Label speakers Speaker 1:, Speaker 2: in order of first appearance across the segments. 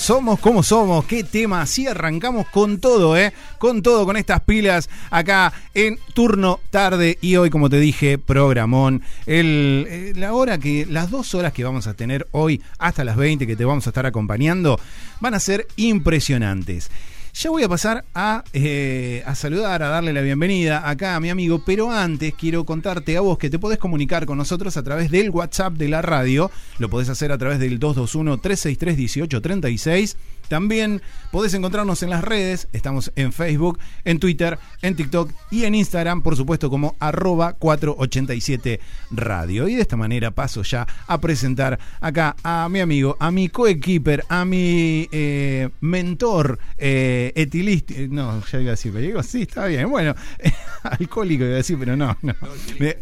Speaker 1: Somos como somos, qué tema, así arrancamos con todo, ¿eh? Con todo, con estas pilas acá en turno tarde y hoy, como te dije, programón. Eh, la hora que, las dos horas que vamos a tener hoy hasta las 20 que te vamos a estar acompañando van a ser impresionantes. Ya voy a pasar a, eh, a, saludar, a darle la bienvenida acá a mi amigo, pero antes quiero contarte a vos que te podés comunicar con nosotros a través del WhatsApp de la radio, lo podés hacer a través del 221-363-1836 también podés encontrarnos en las redes, estamos en Facebook, en Twitter, en TikTok y en Instagram, por supuesto, como arroba 487 Radio. Y de esta manera paso ya a presentar acá a mi amigo, a mi coequiper, a mi eh, mentor eh, etilista. No, ya iba a decir, pero digo, sí, está bien. Bueno, alcohólico iba a decir, pero no, no.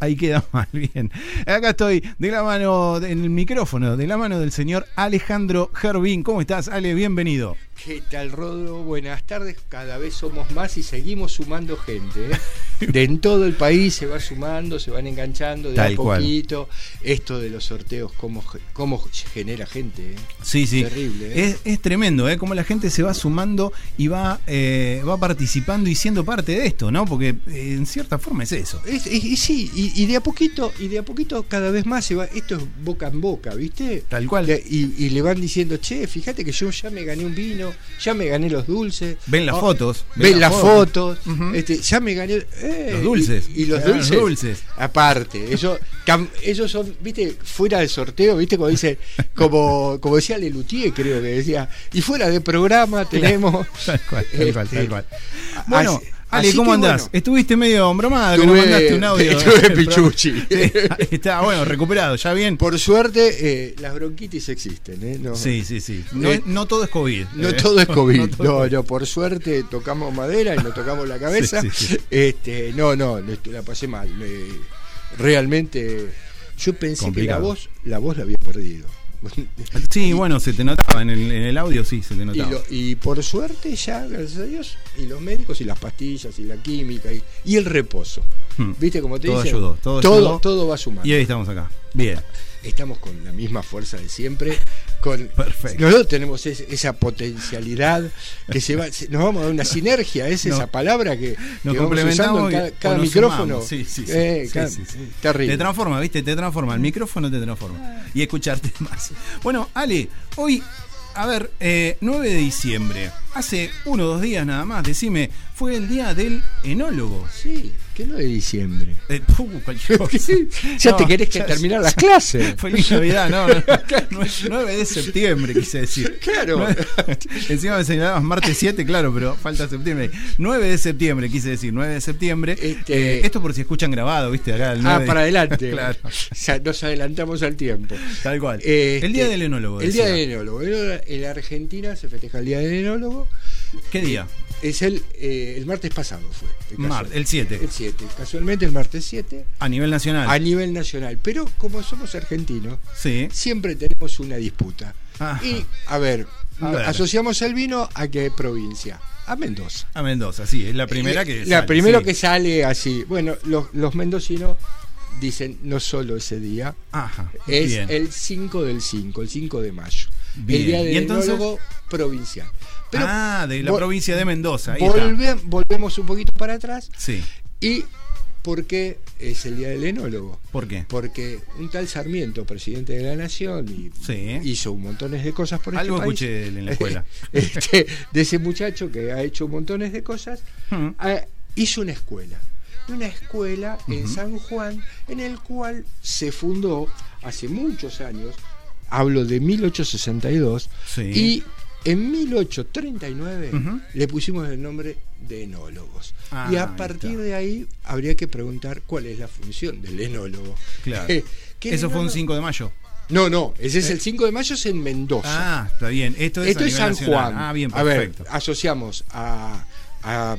Speaker 1: ahí queda mal bien. Acá estoy de la mano, en el micrófono, de la mano del señor Alejandro Gervín. ¿Cómo estás, Ale? Bienvenido.
Speaker 2: ¿Qué tal, Rodo? Buenas tardes. Cada vez somos más y seguimos sumando gente. ¿eh? De en todo el país se va sumando, se van enganchando de a poquito. Esto de los sorteos, cómo, cómo genera gente. ¿eh?
Speaker 1: Sí, sí. Terrible. ¿eh? Es, tremendo, ¿eh? Cómo la gente se va sumando y va, va participando y siendo parte de esto, ¿no? Porque en cierta forma es eso.
Speaker 2: y, sí, y, de a poquito, y de a poquito cada vez más se va. Esto es boca en boca, ¿viste?
Speaker 1: Tal cual.
Speaker 2: y, y le van diciendo, che, fíjate que yo ya me gané un vino, ya me gané los dulces.
Speaker 1: Ven las oh, fotos.
Speaker 2: Ven, las fotos. este, ya me gané.
Speaker 1: Eh, los dulces.
Speaker 2: Y, los dulces, Aparte, ellos, ellos son, viste, fuera del sorteo, viste, como dice, como, como decía Lelutier, creo que decía, y fuera de programa tenemos.
Speaker 1: tal cual, tal cual, tal cual. Bueno. Ale, ¿cómo andás? Estuviste medio bromado, que no mandaste un audio.
Speaker 2: Estuve pichuchi.
Speaker 1: Está bueno, recuperado, ya bien.
Speaker 2: Por suerte, eh, las bronquitis existen. ¿eh?
Speaker 1: sí, sí, sí. No, eh, no, todo es COVID.
Speaker 2: No todo es COVID. no, no, por suerte tocamos madera y nos tocamos la cabeza. este, no, no, la pasé mal. realmente, yo pensé que la voz, la voz la había perdido.
Speaker 1: Sí, bueno, se te notaba en el, audio, sí, se te notaba.
Speaker 2: Y, por suerte ya, gracias a Dios, y los médicos y las pastillas y la química y, el reposo. Hmm. ¿Viste cómo te
Speaker 1: todo
Speaker 2: dicen?
Speaker 1: Ayudó, todo, todo,
Speaker 2: todo va sumando.
Speaker 1: Y ahí estamos acá. Bien
Speaker 2: estamos con la misma fuerza de siempre. Con,
Speaker 1: Perfecto.
Speaker 2: Nosotros tenemos esa potencialidad que se va, nos vamos a dar una sinergia, es esa palabra que
Speaker 1: nos complementamos
Speaker 2: cada, micrófono.
Speaker 1: Sí, sí, eh, sí, Terrible. Te transforma, ¿viste? Te transforma, el micrófono te transforma. Y escucharte más. Bueno, Ale, hoy a ver, 9 eh, de diciembre, hace uno o dos días nada más, decime, fue el día del enólogo.
Speaker 2: Sí, ¿qué 9 de diciembre?
Speaker 1: Eh, uh,
Speaker 2: ya te querés que terminar las clases.
Speaker 1: Feliz Navidad, no, 9 de septiembre quise decir.
Speaker 2: Claro.
Speaker 1: encima me señalabas martes 7, claro, pero falta septiembre. 9 de septiembre quise decir, 9 de septiembre. Este... Eh, esto por si escuchan grabado, ¿viste? Acá
Speaker 2: el 9 ah, para adelante. claro. Nos adelantamos al tiempo.
Speaker 1: Tal cual. el día este, del enólogo.
Speaker 2: El día del enólogo en la Argentina se festeja el Día del Enólogo.
Speaker 1: ¿Qué día?
Speaker 2: Es el, eh, el martes pasado fue.
Speaker 1: El, el 7.
Speaker 2: El 7. Casualmente el martes 7.
Speaker 1: A nivel nacional.
Speaker 2: A nivel nacional. Pero como somos argentinos,
Speaker 1: sí.
Speaker 2: siempre tenemos una disputa. Y, a ver, asociamos el vino a qué provincia. A Mendoza.
Speaker 1: A Mendoza, sí, es la primera que
Speaker 2: La primera que sale así. Bueno, los, los mendocinos dicen no solo ese día,
Speaker 1: Ajá,
Speaker 2: es el 5 del 5, el 5 de mayo. El día del enólogo provincial.
Speaker 1: Ah, de la provincia de Mendoza.
Speaker 2: volvemos un poquito para atrás.
Speaker 1: Sí.
Speaker 2: Y ¿Por qué es el Día del Enólogo?
Speaker 1: ¿Por qué?
Speaker 2: Porque un tal Sarmiento, presidente de la Nación, y hizo un montón de cosas por
Speaker 1: Algo
Speaker 2: este
Speaker 1: país. escuché en la escuela.
Speaker 2: Este, de ese muchacho que ha hecho montones de cosas, hmm. hizo una escuela. Una escuela en San Juan, en el cual se fundó hace muchos años hablo de 1862, y en 1839 le pusimos el nombre de enólogos. y a partir de ahí habría que preguntar cuál es la función del enólogo.
Speaker 1: Claro. ¿Eso fue un 5 de mayo?
Speaker 2: No, no, ese es el 5 de mayo, es en Mendoza.
Speaker 1: Ah, está bien. Esto es,
Speaker 2: San Juan.
Speaker 1: Ah, bien, perfecto.
Speaker 2: A ver, asociamos a,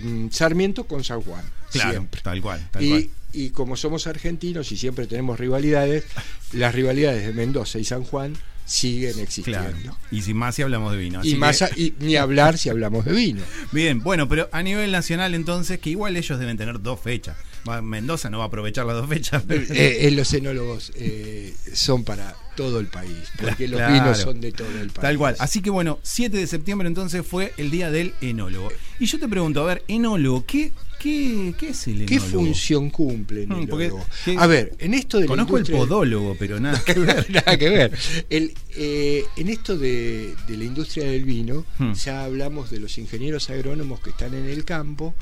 Speaker 2: mm, Sarmiento con San Juan.
Speaker 1: Claro,
Speaker 2: siempre.
Speaker 1: tal cual. Tal cual
Speaker 2: y como somos argentinos y siempre tenemos rivalidades, las rivalidades de Mendoza y San Juan siguen existiendo.
Speaker 1: Claro. Y sin más si hablamos de vino.
Speaker 2: Y, más
Speaker 1: que-
Speaker 2: a- y ni hablar si hablamos de vino.
Speaker 1: Bien, bueno, pero a nivel nacional entonces, que igual ellos deben tener dos fechas. Mendoza no va a aprovechar las dos fechas. pero-
Speaker 2: Eh, eh, los enólogos eh, son para todo el país, porque los vinos son de todo el país.
Speaker 1: Tal cual. Así que bueno, 7 de septiembre entonces fue el día del enólogo. Y yo te pregunto, a ver, enólogo, ¿qué, qué, qué es el
Speaker 2: ¿Qué
Speaker 1: enólogo?
Speaker 2: función cumple el
Speaker 1: porque-
Speaker 2: enólogo?
Speaker 1: ¿qué-
Speaker 2: A ver, en esto de la
Speaker 1: Conozco el podólogo, pero nada que ver.
Speaker 2: Nada que ver. El, eh, en esto de, de la industria del vino,
Speaker 1: Hmm.
Speaker 2: ya hablamos de los ingenieros agrónomos que están en el campo,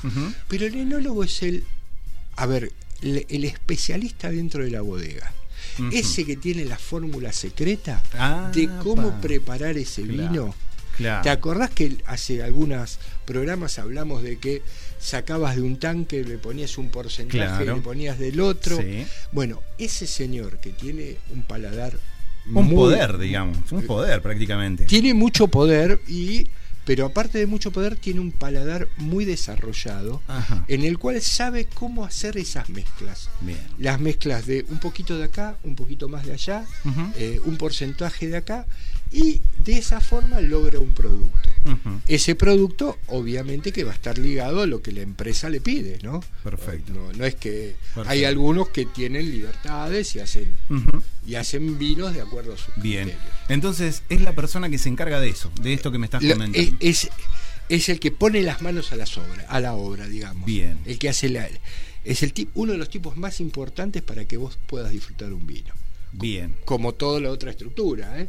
Speaker 2: pero el enólogo es el, a ver, el, el especialista dentro de la bodega. Ese que tiene la fórmula secreta
Speaker 1: Ah,
Speaker 2: de cómo
Speaker 1: pa.
Speaker 2: preparar ese
Speaker 1: Claro,
Speaker 2: vino.
Speaker 1: Claro.
Speaker 2: ¿Te acordás que hace algunos programas hablamos de que sacabas de un tanque, le ponías un porcentaje,
Speaker 1: Claro.
Speaker 2: le ponías del otro?
Speaker 1: Sí.
Speaker 2: Bueno, ese señor que tiene un paladar
Speaker 1: Un
Speaker 2: muy-
Speaker 1: poder, digamos. Un poder prácticamente.
Speaker 2: Tiene mucho poder y pero aparte de mucho poder tiene un paladar muy desarrollado
Speaker 1: Ajá.
Speaker 2: en el cual sabe cómo hacer esas mezclas.
Speaker 1: Bien.
Speaker 2: Las mezclas de un poquito de acá, un poquito más de allá, eh, un porcentaje de acá y de esa forma logra un producto. Ese producto, obviamente, que va a estar ligado a lo que la empresa le pide, ¿no?
Speaker 1: Perfecto.
Speaker 2: No, no es que
Speaker 1: Perfecto.
Speaker 2: hay algunos que tienen libertades y hacen y hacen vinos de acuerdo a sus
Speaker 1: Bien.
Speaker 2: criterios.
Speaker 1: Entonces, es la persona que se encarga de eso, de esto que me estás comentando.
Speaker 2: es, es, el que pone las manos a las obras, a la obra, digamos.
Speaker 1: Bien.
Speaker 2: El que hace la es el tip, uno de los tipos más importantes para que vos puedas disfrutar un vino.
Speaker 1: Bien.
Speaker 2: Como toda la otra estructura, ¿eh?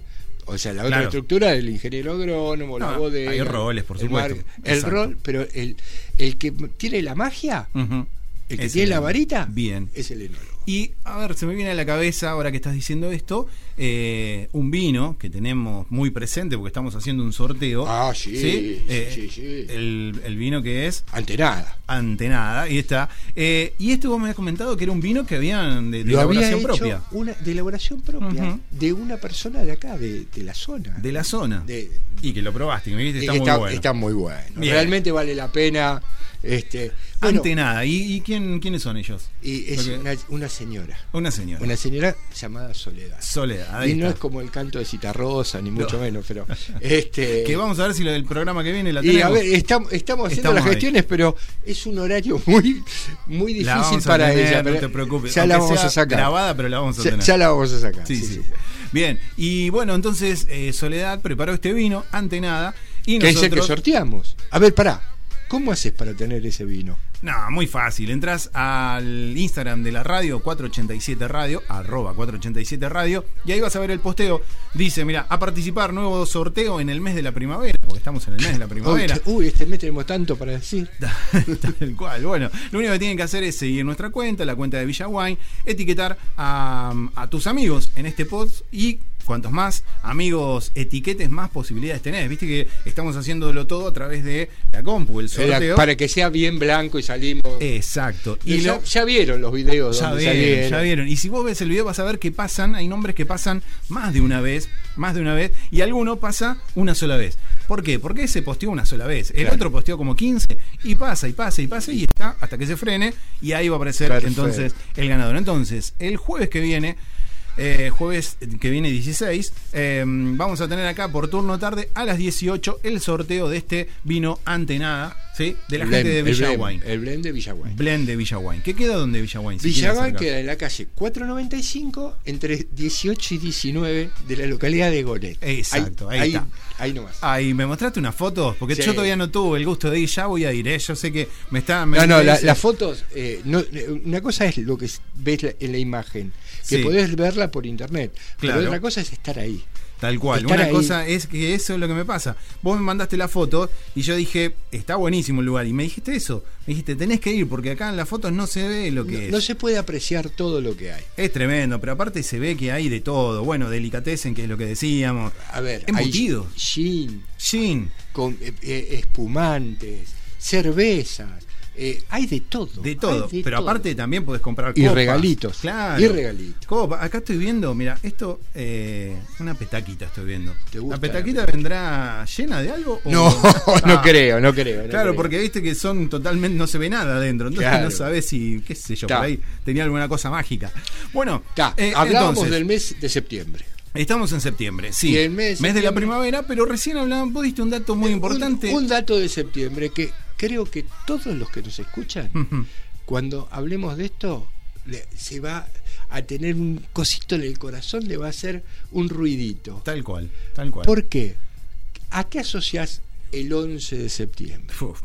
Speaker 2: O sea, la otra
Speaker 1: Claro.
Speaker 2: estructura del ingeniero agrónomo, la
Speaker 1: No,
Speaker 2: bodega.
Speaker 1: hay roles, por
Speaker 2: el
Speaker 1: supuesto.
Speaker 2: el rol, pero el, el que tiene la magia, el que
Speaker 1: Es
Speaker 2: tiene
Speaker 1: el-
Speaker 2: la varita,
Speaker 1: Bien.
Speaker 2: es el enólogo.
Speaker 1: Y a ver, se me viene a la cabeza ahora que estás diciendo esto, eh, un vino que tenemos muy presente porque estamos haciendo un sorteo.
Speaker 2: Ah, sí, sí,
Speaker 1: Eh,
Speaker 2: sí, sí.
Speaker 1: El, el vino que es
Speaker 2: Ante nada.
Speaker 1: Antenada, ahí está. Eh, y este vos me habías comentado que era un vino que habían de, de
Speaker 2: Lo había
Speaker 1: elaboración
Speaker 2: hecho
Speaker 1: propia.
Speaker 2: una, de elaboración propia de una persona de acá, de, de la zona.
Speaker 1: De la zona.
Speaker 2: De-
Speaker 1: y que lo probaste, me dijiste está muy bueno.
Speaker 2: está muy bueno.
Speaker 1: Bien.
Speaker 2: Realmente vale la pena. Este, bueno,
Speaker 1: Antenada. ¿Y, y quién, quiénes son ellos?
Speaker 2: y es
Speaker 1: Porque-
Speaker 2: una, una señora.
Speaker 1: Una señora.
Speaker 2: Una señora llamada Soledad.
Speaker 1: Soledad. ahí
Speaker 2: Y no es como el canto de Citarrosa, ni mucho
Speaker 1: No.
Speaker 2: menos, pero este
Speaker 1: Que vamos a ver si lo del programa que viene la
Speaker 2: y
Speaker 1: tenemos.
Speaker 2: a ver, estamos, estamos haciendo
Speaker 1: Estamos
Speaker 2: las
Speaker 1: ahí.
Speaker 2: gestiones, pero es un horario muy, muy difícil para
Speaker 1: tener,
Speaker 2: ella.
Speaker 1: no te preocupes.
Speaker 2: Ya la vamos a sacar.
Speaker 1: Grabada, pero la vamos a
Speaker 2: Ya,
Speaker 1: tener.
Speaker 2: ya la vamos a sacar.
Speaker 1: Sí,
Speaker 2: sí,
Speaker 1: sí.
Speaker 2: sí.
Speaker 1: Bien, y bueno, entonces eh, Soledad preparó este vino, Antenada, y
Speaker 2: Que es el que
Speaker 1: nosotros...
Speaker 2: sorteamos. A ver, pará. ¿Cómo haces para tener ese vino?
Speaker 1: No, muy fácil. Entras al Instagram de la radio, 487 Radio, arroba 487 Radio, y ahí vas a ver el posteo. Dice, mira, a participar, nuevo sorteo en el mes de la primavera, porque estamos en el mes de la primavera.
Speaker 2: Uy, uy, este mes tenemos tanto para decir.
Speaker 1: Tal cual. Bueno, lo único que tienen que hacer es seguir nuestra cuenta, la cuenta de Villa Wine, etiquetar a, a tus amigos en este post y cuantos más amigos etiquetes, más posibilidades tenés. Viste que estamos haciéndolo todo a través de la compu, el sorteo.
Speaker 2: Era para que sea bien blanco y salimos.
Speaker 1: Exacto.
Speaker 2: Y
Speaker 1: Y
Speaker 2: ya,
Speaker 1: lo,
Speaker 2: ya vieron los videos
Speaker 1: ya
Speaker 2: donde
Speaker 1: vieron,
Speaker 2: salieron.
Speaker 1: ya vieron. Y si vos ves el video vas a ver que pasan, hay nombres que pasan más de una vez, más de una vez, y alguno pasa una sola vez. ¿Por qué? Porque ese posteó una sola vez, el
Speaker 2: Claro.
Speaker 1: otro posteó como 15, y pasa, y pasa, y pasa, y está hasta que se frene, y ahí va a aparecer
Speaker 2: Perfecto.
Speaker 1: entonces el ganador. Entonces, el jueves que viene, eh, jueves que viene 16, eh, vamos a tener acá por turno tarde a las 18 el sorteo de este vino Antenada, ¿sí? De la
Speaker 2: El
Speaker 1: gente
Speaker 2: blend,
Speaker 1: de
Speaker 2: el
Speaker 1: Villa
Speaker 2: blend,
Speaker 1: Wine.
Speaker 2: El blend de Villa Wine.
Speaker 1: Blend de. ¿Qué queda donde Villa Wine? Si
Speaker 2: Villa
Speaker 1: quieren
Speaker 2: Wine
Speaker 1: acercar.
Speaker 2: queda en la calle 495 entre 18 y 19 de la localidad de Goret.
Speaker 1: Exacto, ahí
Speaker 2: ahí,
Speaker 1: está.
Speaker 2: ahí nomás.
Speaker 1: Ay, ¿me mostraste una foto? Porque
Speaker 2: Sí.
Speaker 1: yo todavía no tuve el gusto de ir, ya voy a ir, ¿eh? Yo sé que me está... me-
Speaker 2: No, no, la- las fotos, eh, no, eh, una cosa es lo que ves la- en la imagen, que
Speaker 1: Sí.
Speaker 2: podés verla por internet,
Speaker 1: Claro.
Speaker 2: pero otra cosa es estar ahí.
Speaker 1: Tal cual.
Speaker 2: estar
Speaker 1: Una
Speaker 2: ahí.
Speaker 1: cosa es que eso es lo que me pasa. Vos me mandaste la foto y yo dije, está buenísimo el lugar. Y me dijiste eso. Me dijiste, tenés que ir porque acá en las fotos no se ve lo que
Speaker 2: No,
Speaker 1: es.
Speaker 2: no se puede apreciar todo lo que hay.
Speaker 1: Es tremendo, pero aparte se ve que hay de todo. Bueno, delicatessen, que es lo que decíamos.
Speaker 2: A ver,
Speaker 1: Embutidos.
Speaker 2: gin,
Speaker 1: Gin,
Speaker 2: con eh, eh, espumantes, cervezas, eh, hay de todo.
Speaker 1: de todo.
Speaker 2: de
Speaker 1: pero
Speaker 2: todo.
Speaker 1: aparte también podés comprar
Speaker 2: Y
Speaker 1: copas.
Speaker 2: regalitos.
Speaker 1: Claro.
Speaker 2: Y regalitos.
Speaker 1: Copa. Acá estoy viendo, mira, esto, eh, una petaquita estoy viendo.
Speaker 2: ¿Te gusta
Speaker 1: ¿La petaquita
Speaker 2: la
Speaker 1: vendrá llena de algo? o-
Speaker 2: No, no
Speaker 1: Ah,
Speaker 2: creo, no creo. no
Speaker 1: Claro,
Speaker 2: creo.
Speaker 1: porque viste que son totalmente, no se ve nada adentro, entonces
Speaker 2: Claro.
Speaker 1: no sabes si, qué sé yo,
Speaker 2: Ta.
Speaker 1: por ahí tenía alguna cosa mágica. Bueno,
Speaker 2: Ta,
Speaker 1: eh,
Speaker 2: hablábamos
Speaker 1: entonces,
Speaker 2: del mes de septiembre.
Speaker 1: Estamos en septiembre, sí.
Speaker 2: Y el mes de
Speaker 1: mes de la primavera, pero recién hablaban, vos diste un dato muy importante.
Speaker 2: Un, un dato de septiembre que creo que todos los que nos escuchan, cuando hablemos de esto, le- se va a tener un cosito en el corazón, le va a hacer un ruidito.
Speaker 1: Tal cual, tal cual.
Speaker 2: ¿Por qué? ¿A qué asocias el 11 de septiembre?
Speaker 1: Uf.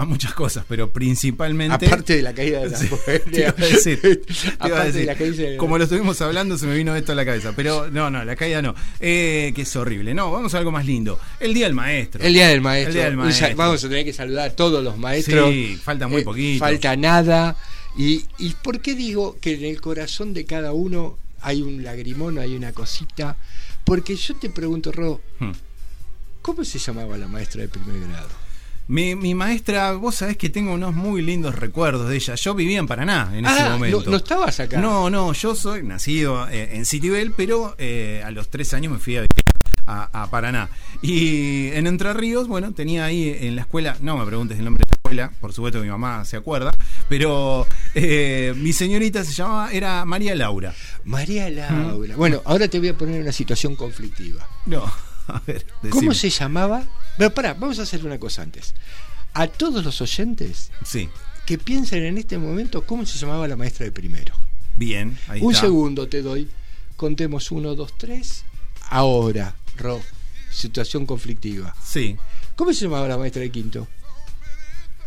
Speaker 1: A muchas cosas, pero principalmente.
Speaker 2: Aparte de la caída de la
Speaker 1: Sí, te iba a decir, te iba a
Speaker 2: Aparte de
Speaker 1: decir.
Speaker 2: la caída de la-
Speaker 1: Como lo estuvimos hablando, se me vino esto a la cabeza. Pero no, no, la caída no. Eh, que es horrible. No, vamos a algo más lindo. El Día del Maestro.
Speaker 2: El día del maestro.
Speaker 1: El Día del.
Speaker 2: Vamos a tener que saludar a todos los maestros.
Speaker 1: Sí, falta muy
Speaker 2: Eh,
Speaker 1: poquito.
Speaker 2: Falta nada. Y, ¿Y por qué digo que en el corazón de cada uno hay un lagrimón, hay una cosita? Porque yo te pregunto, Ro,
Speaker 1: Hmm.
Speaker 2: ¿cómo se llamaba la maestra de primer grado?
Speaker 1: Mi, mi maestra, vos sabés que tengo unos muy lindos recuerdos de ella. Yo vivía en Paraná en ese
Speaker 2: Ah,
Speaker 1: momento.
Speaker 2: No, no estabas acá.
Speaker 1: No, no, yo soy nacido eh, en Citibel, pero eh, a los tres años me fui a vivir a, a Paraná. Y en Entre Ríos, bueno, tenía ahí en la escuela, no me preguntes el nombre de la escuela, por supuesto mi mamá se acuerda, pero eh, mi señorita se llamaba, era María Laura.
Speaker 2: María Laura. Bueno, ahora te voy a poner en una situación conflictiva.
Speaker 1: No, a ver,
Speaker 2: ¿Cómo se llamaba? Pero pará, vamos a hacer una cosa antes. A todos los oyentes
Speaker 1: Sí,
Speaker 2: que piensen en este momento cómo se llamaba la maestra de primero.
Speaker 1: bien, ahí
Speaker 2: Un
Speaker 1: está.
Speaker 2: segundo te doy. Contemos uno, dos, tres. Ahora, Ro, situación conflictiva.
Speaker 1: Sí.
Speaker 2: ¿Cómo se llamaba la maestra de quinto?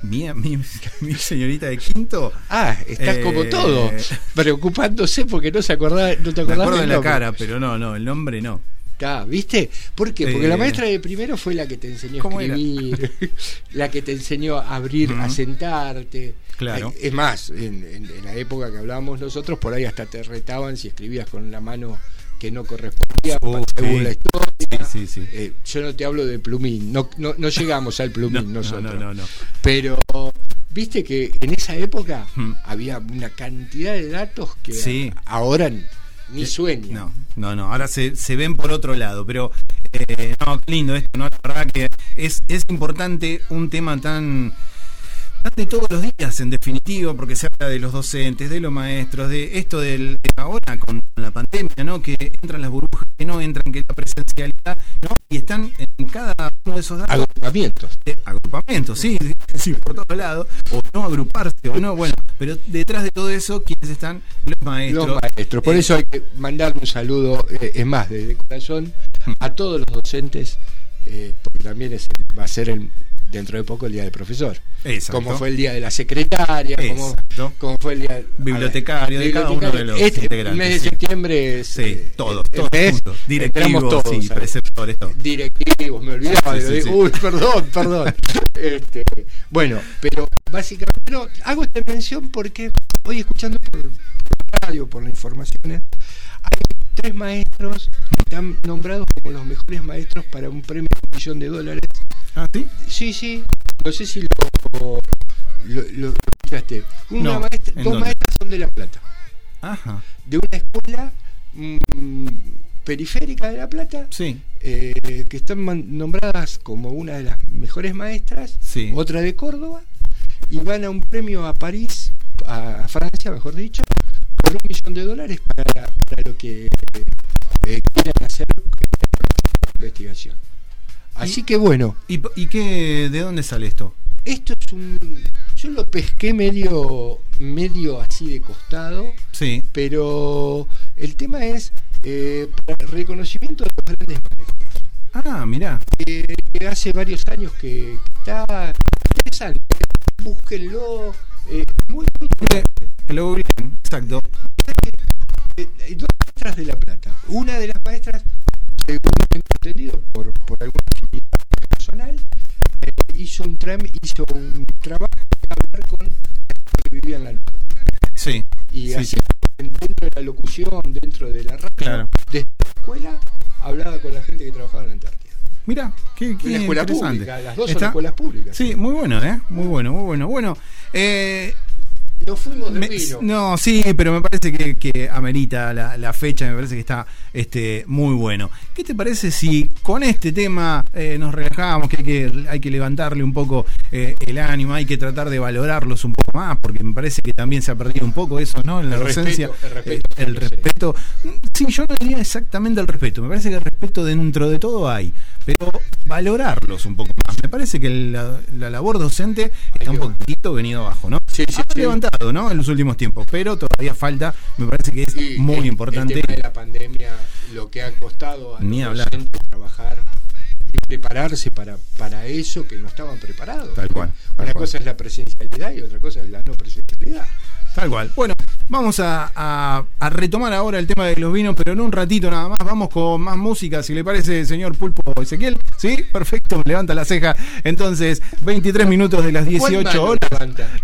Speaker 1: Mi, mi, mi señorita de quinto.
Speaker 2: Ah, estás
Speaker 1: Eh,
Speaker 2: como todo, preocupándose porque no se acordaba, no te
Speaker 1: Me
Speaker 2: acordás
Speaker 1: acuerdo de la cara, pero no, no, el nombre no.
Speaker 2: Está, ¿Viste? ¿Por qué? Porque
Speaker 1: Eh,
Speaker 2: la maestra de primero fue la que te enseñó a escribir, la que te enseñó a abrir, a sentarte.
Speaker 1: Claro.
Speaker 2: Eh, Es más, en, en- en la época que hablábamos nosotros, por ahí hasta te retaban si escribías con la mano que no correspondía
Speaker 1: Uh,
Speaker 2: según
Speaker 1: sí.
Speaker 2: la historia.
Speaker 1: Sí, sí, sí.
Speaker 2: Eh, yo no te hablo de plumín, no, no, no llegamos al plumín
Speaker 1: No,
Speaker 2: nosotros.
Speaker 1: no, no, no.
Speaker 2: Pero viste que en esa época
Speaker 1: Hmm.
Speaker 2: había una cantidad de datos que ahora ni sueñan.
Speaker 1: No, no, no. Ahora se, se ven por otro lado. Pero, eh, no, qué lindo esto, ¿no? La verdad que es, es importante un tema tan, de todos los días, en definitiva, porque se habla de los docentes, de los maestros, de esto del, de ahora con la pandemia, ¿no? Que entran las burbujas, que no entran, que la presencialidad, ¿no? Y están en cada uno de esos datos.
Speaker 2: Agrupamientos.
Speaker 1: de agrupamientos, sí, sí, por todos lados, o no agruparse, o no, bueno, pero detrás de todo eso, ¿quiénes están? Los maestros.
Speaker 2: Los maestros. Por
Speaker 1: Eh,
Speaker 2: eso hay que mandarle un saludo, eh, es más, desde corazón, a todos los docentes, eh, porque también es, va a ser el- dentro de poco el día del profesor.
Speaker 1: Exacto.
Speaker 2: Como fue el día de la secretaria, como, fue el día
Speaker 1: Bibliotecario, de cada uno de los
Speaker 2: Este,
Speaker 1: integrantes,
Speaker 2: mes de
Speaker 1: sí.
Speaker 2: septiembre es.
Speaker 1: Sí,
Speaker 2: eh,
Speaker 1: todos, todos
Speaker 2: mes,
Speaker 1: juntos. Directivos,
Speaker 2: todos,
Speaker 1: sí, preceptores, todo.
Speaker 2: directivos, me olvidaba
Speaker 1: Sí,
Speaker 2: de. Uy, perdón, perdón. Este, bueno, pero básicamente hago esta mención porque hoy escuchando por, por radio, por las informaciones, hay tres maestros que están nombrados como los mejores maestros para un premio de un millón de dólares.
Speaker 1: Ah, sí.
Speaker 2: Sí, sí, no sé si lo, lo, lo- lo escuchaste. Una
Speaker 1: No,
Speaker 2: maestra-
Speaker 1: ¿en
Speaker 2: dos
Speaker 1: dónde?
Speaker 2: maestras son de La Plata,
Speaker 1: Ajá.
Speaker 2: de una escuela mm, periférica de La Plata
Speaker 1: Sí.
Speaker 2: eh, que están nombradas como una de las mejores maestras,
Speaker 1: Sí.
Speaker 2: otra de Córdoba, y van a un premio a París, a Francia, mejor dicho, por un millón de dólares para, para lo que eh, quieran hacer investigación. Así que bueno,
Speaker 1: ¿Y, qué, de dónde sale esto?
Speaker 2: esto es un... Yo lo pesqué medio, medio así de costado,
Speaker 1: Sí.
Speaker 2: pero el tema es eh, reconocimiento de los grandes maestros.
Speaker 1: Ah, mirá.
Speaker 2: que hace varios años que, que está interesante. Búsquenlo. eh, muy, muy interesante.
Speaker 1: Que lo googleen, exacto.
Speaker 2: Eh, eh, dos maestras de La Plata. Una de las maestras, según tengo entendido, por, por alguna afinidad personal, eh, hizo, un tram- hizo un trabajo para hablar con la gente que vivía en la Luna.
Speaker 1: Sí.
Speaker 2: Y
Speaker 1: Sí,
Speaker 2: así,
Speaker 1: sí.
Speaker 2: dentro de la locución, dentro de la radio,
Speaker 1: Claro.
Speaker 2: desde la escuela, hablaba con la gente que trabajaba en la Antártida.
Speaker 1: Mirá, qué, qué
Speaker 2: escuela
Speaker 1: interesante.
Speaker 2: pública, las dos son
Speaker 1: ¿Está?
Speaker 2: escuelas públicas.
Speaker 1: Sí, muy bueno, ¿eh? Muy bueno, muy bueno. Bueno, eh,
Speaker 2: Nos fuimos de
Speaker 1: Me-
Speaker 2: vino.
Speaker 1: no, sí, pero me parece que, que amerita la, la fecha, me parece que está este, muy bueno. ¿Qué te parece si
Speaker 3: con este tema eh, nos relajamos, que hay, que hay que levantarle un poco eh, el ánimo, hay que tratar de valorarlos un poco más, porque me parece que también se ha perdido un poco eso, ¿no? En la docencia. el respeto. Sí, yo no diría exactamente el respeto, me parece que el respeto dentro de todo hay, pero valorarlos un poco más. Me parece que la, labor docente está un poquitito venido abajo, ¿no?
Speaker 2: Sí, sí,
Speaker 3: ha levantado, ¿no? En los últimos tiempos, pero todavía falta, me parece que es muy importante.
Speaker 2: El la pandemia, lo que ha costado a Ni los docentes trabajar y prepararse para, para eso que no estaban preparados.
Speaker 3: Tal cual.
Speaker 2: Una cosa es la presencialidad y otra cosa es la no presencialidad.
Speaker 3: Tal cual. Bueno, vamos a, retomar ahora el tema de los vinos, pero en un ratito nada más. Vamos con más música, si le parece, señor Pulpo Ezequiel. ¿Sí? Perfecto, levanta la ceja. Entonces, 23 minutos de las 18 horas.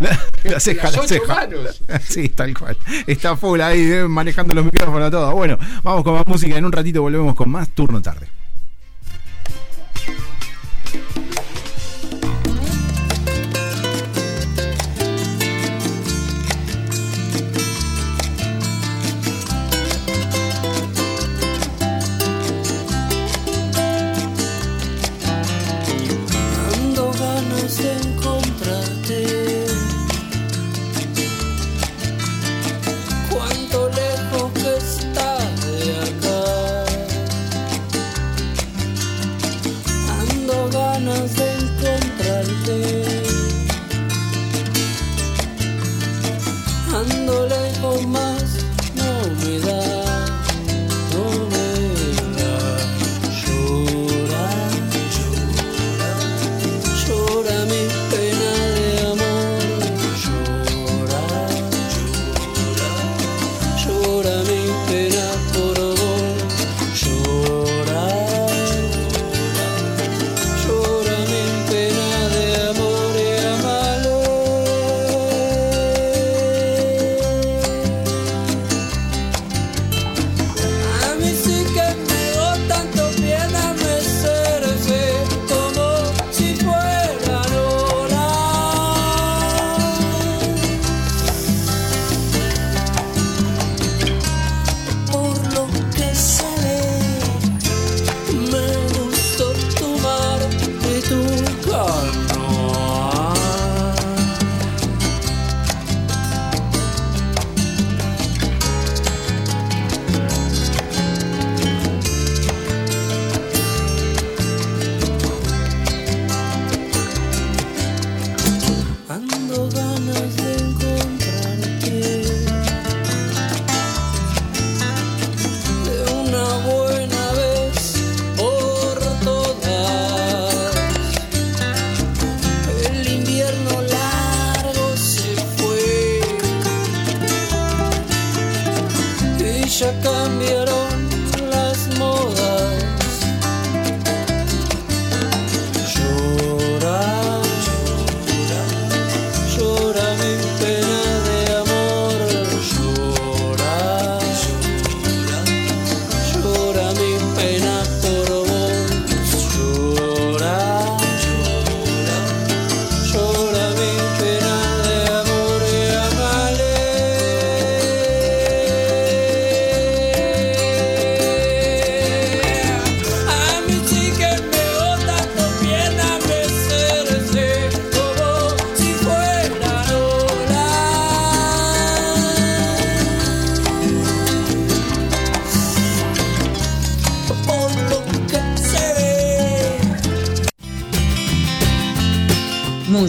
Speaker 3: La, ceja, la ceja. Sí, tal cual. Está full ahí, eh, manejando los micrófonos, todo. Bueno, vamos con más música. En un ratito volvemos con más turno tarde.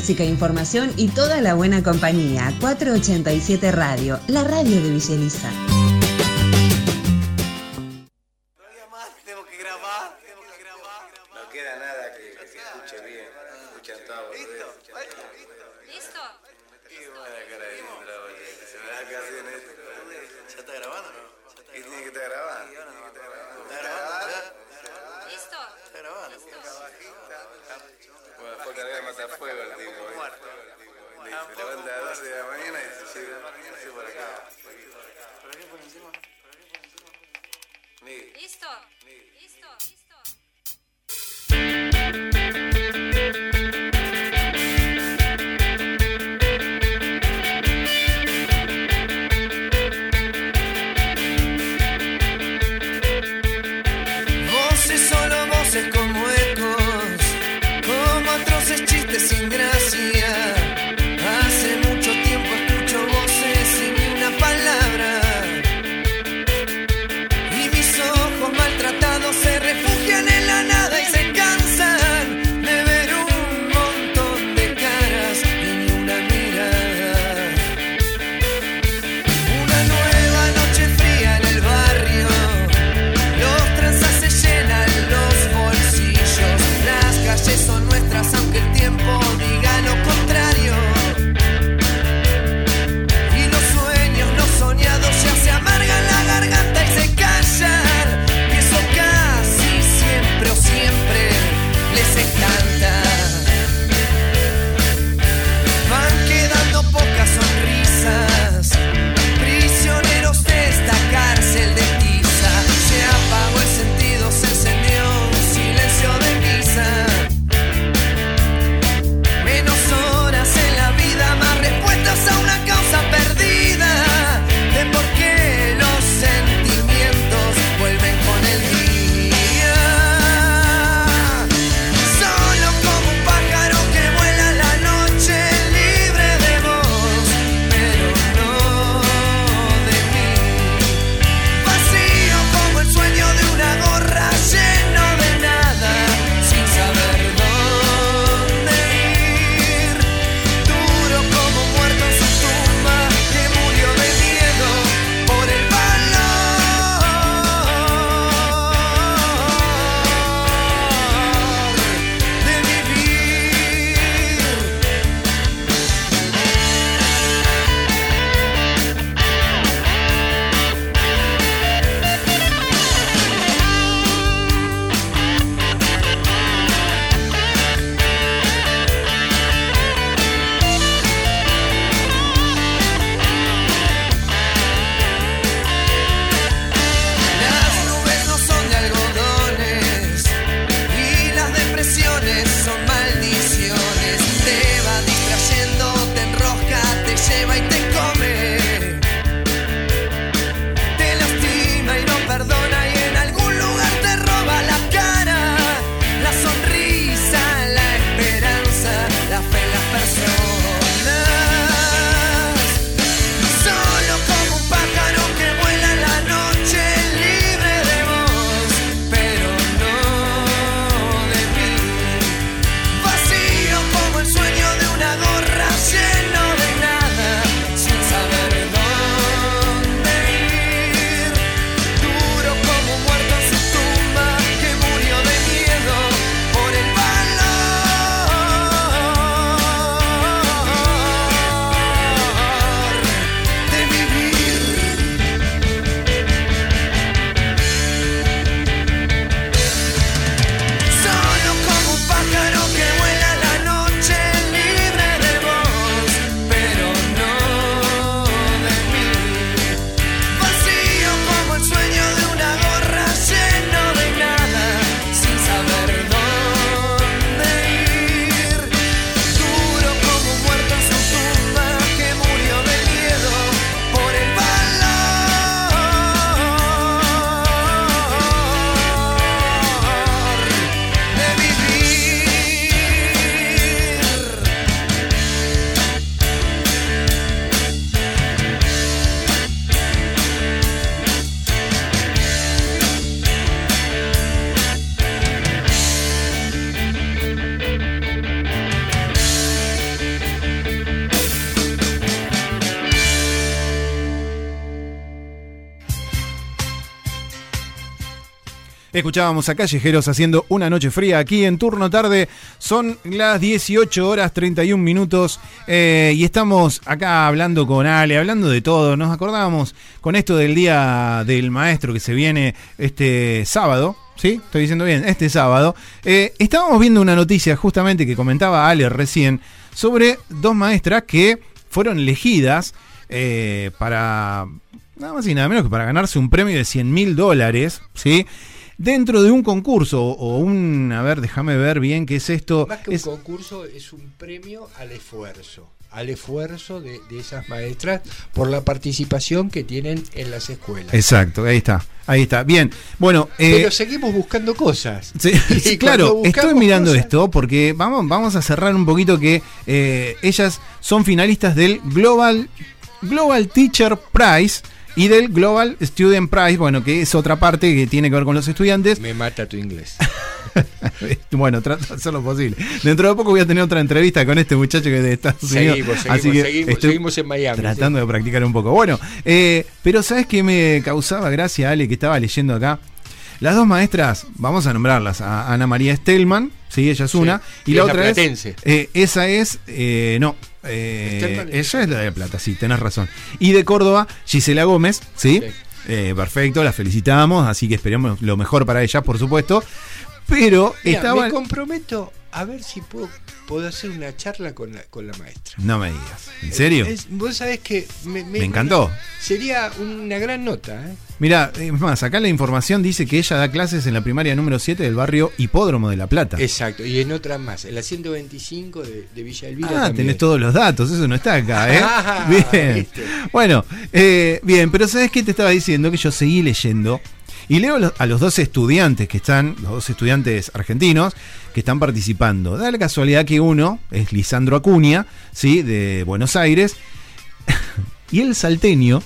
Speaker 4: Información y toda la buena compañía. 487 Radio, la radio de Villeliza.
Speaker 1: Escuchábamos a Callejeros haciendo una noche fría aquí en turno tarde. Son las 18 horas 31 minutos eh, y estamos acá hablando con Ale, hablando de todo. Nos acordábamos con esto del Día del Maestro que se viene este sábado. ¿Sí? Estoy diciendo bien, este sábado. Eh, estábamos viendo una noticia justamente que comentaba Ale recién sobre dos maestras que fueron elegidas eh, para nada más y nada menos que para ganarse un premio de 100 mil dólares, ¿sí? Dentro de un concurso o un, a ver, déjame ver bien qué es esto.
Speaker 2: Más que
Speaker 1: es,
Speaker 2: un concurso, es un premio al esfuerzo, al esfuerzo de, de, esas maestras por la participación que tienen en las escuelas.
Speaker 1: Exacto, ahí está, ahí está. Bien, bueno.
Speaker 2: Eh, Pero seguimos buscando cosas.
Speaker 1: Sí, sí claro, estoy mirando cosas... esto porque vamos, vamos a cerrar un poquito que eh, ellas son finalistas del Global, Global Teacher Prize y del Global Student Prize, bueno, que es otra parte que tiene que ver con los estudiantes.
Speaker 2: Me mata tu inglés.
Speaker 1: bueno, trato de hacer lo posible. Dentro de poco voy a tener otra entrevista con este muchacho que de Estados Unidos.
Speaker 2: Seguimos, seguimos,
Speaker 1: así que
Speaker 2: seguimos,
Speaker 1: estoy
Speaker 2: seguimos en Miami.
Speaker 1: Tratando sí. de practicar un poco. Bueno, eh, pero ¿sabes qué me causaba gracia, Ale, que estaba leyendo acá? Las dos maestras, vamos a nombrarlas, a Ana María Stelman, sí, ella es una,
Speaker 2: sí,
Speaker 1: y,
Speaker 2: y
Speaker 1: la
Speaker 2: es
Speaker 1: otra
Speaker 2: la
Speaker 1: es, eh, esa es, eh, no, eh, ella es la de Plata, sí, tenés razón. Y de Córdoba, Gisela Gómez, ¿sí? sí. Eh, perfecto, la felicitamos, así que esperamos lo mejor para ella, por supuesto. Pero
Speaker 2: Mira,
Speaker 1: estaba.
Speaker 2: Me comprometo a ver si puedo, puedo hacer una charla con la, con la maestra.
Speaker 1: No me digas. ¿En serio?
Speaker 2: Es, vos sabés que me,
Speaker 1: me, me encantó.
Speaker 2: Sería una gran nota. ¿eh?
Speaker 1: Mira, es más, acá la información dice que ella da clases en la primaria número 7 del barrio Hipódromo de La Plata.
Speaker 2: Exacto, y en otras más, en la 125 de, de Villa Elvira.
Speaker 1: Ah,
Speaker 2: también.
Speaker 1: tenés todos los datos, eso no está acá, ¿eh?
Speaker 2: Ah,
Speaker 1: bien.
Speaker 2: ¿viste?
Speaker 1: Bueno, eh, bien, pero ¿sabes qué te estaba diciendo? Que yo seguí leyendo y leo a los dos estudiantes que están, los dos estudiantes argentinos, que están participando. Da la casualidad que uno es Lisandro Acuña, ¿sí? De Buenos Aires, y el salteño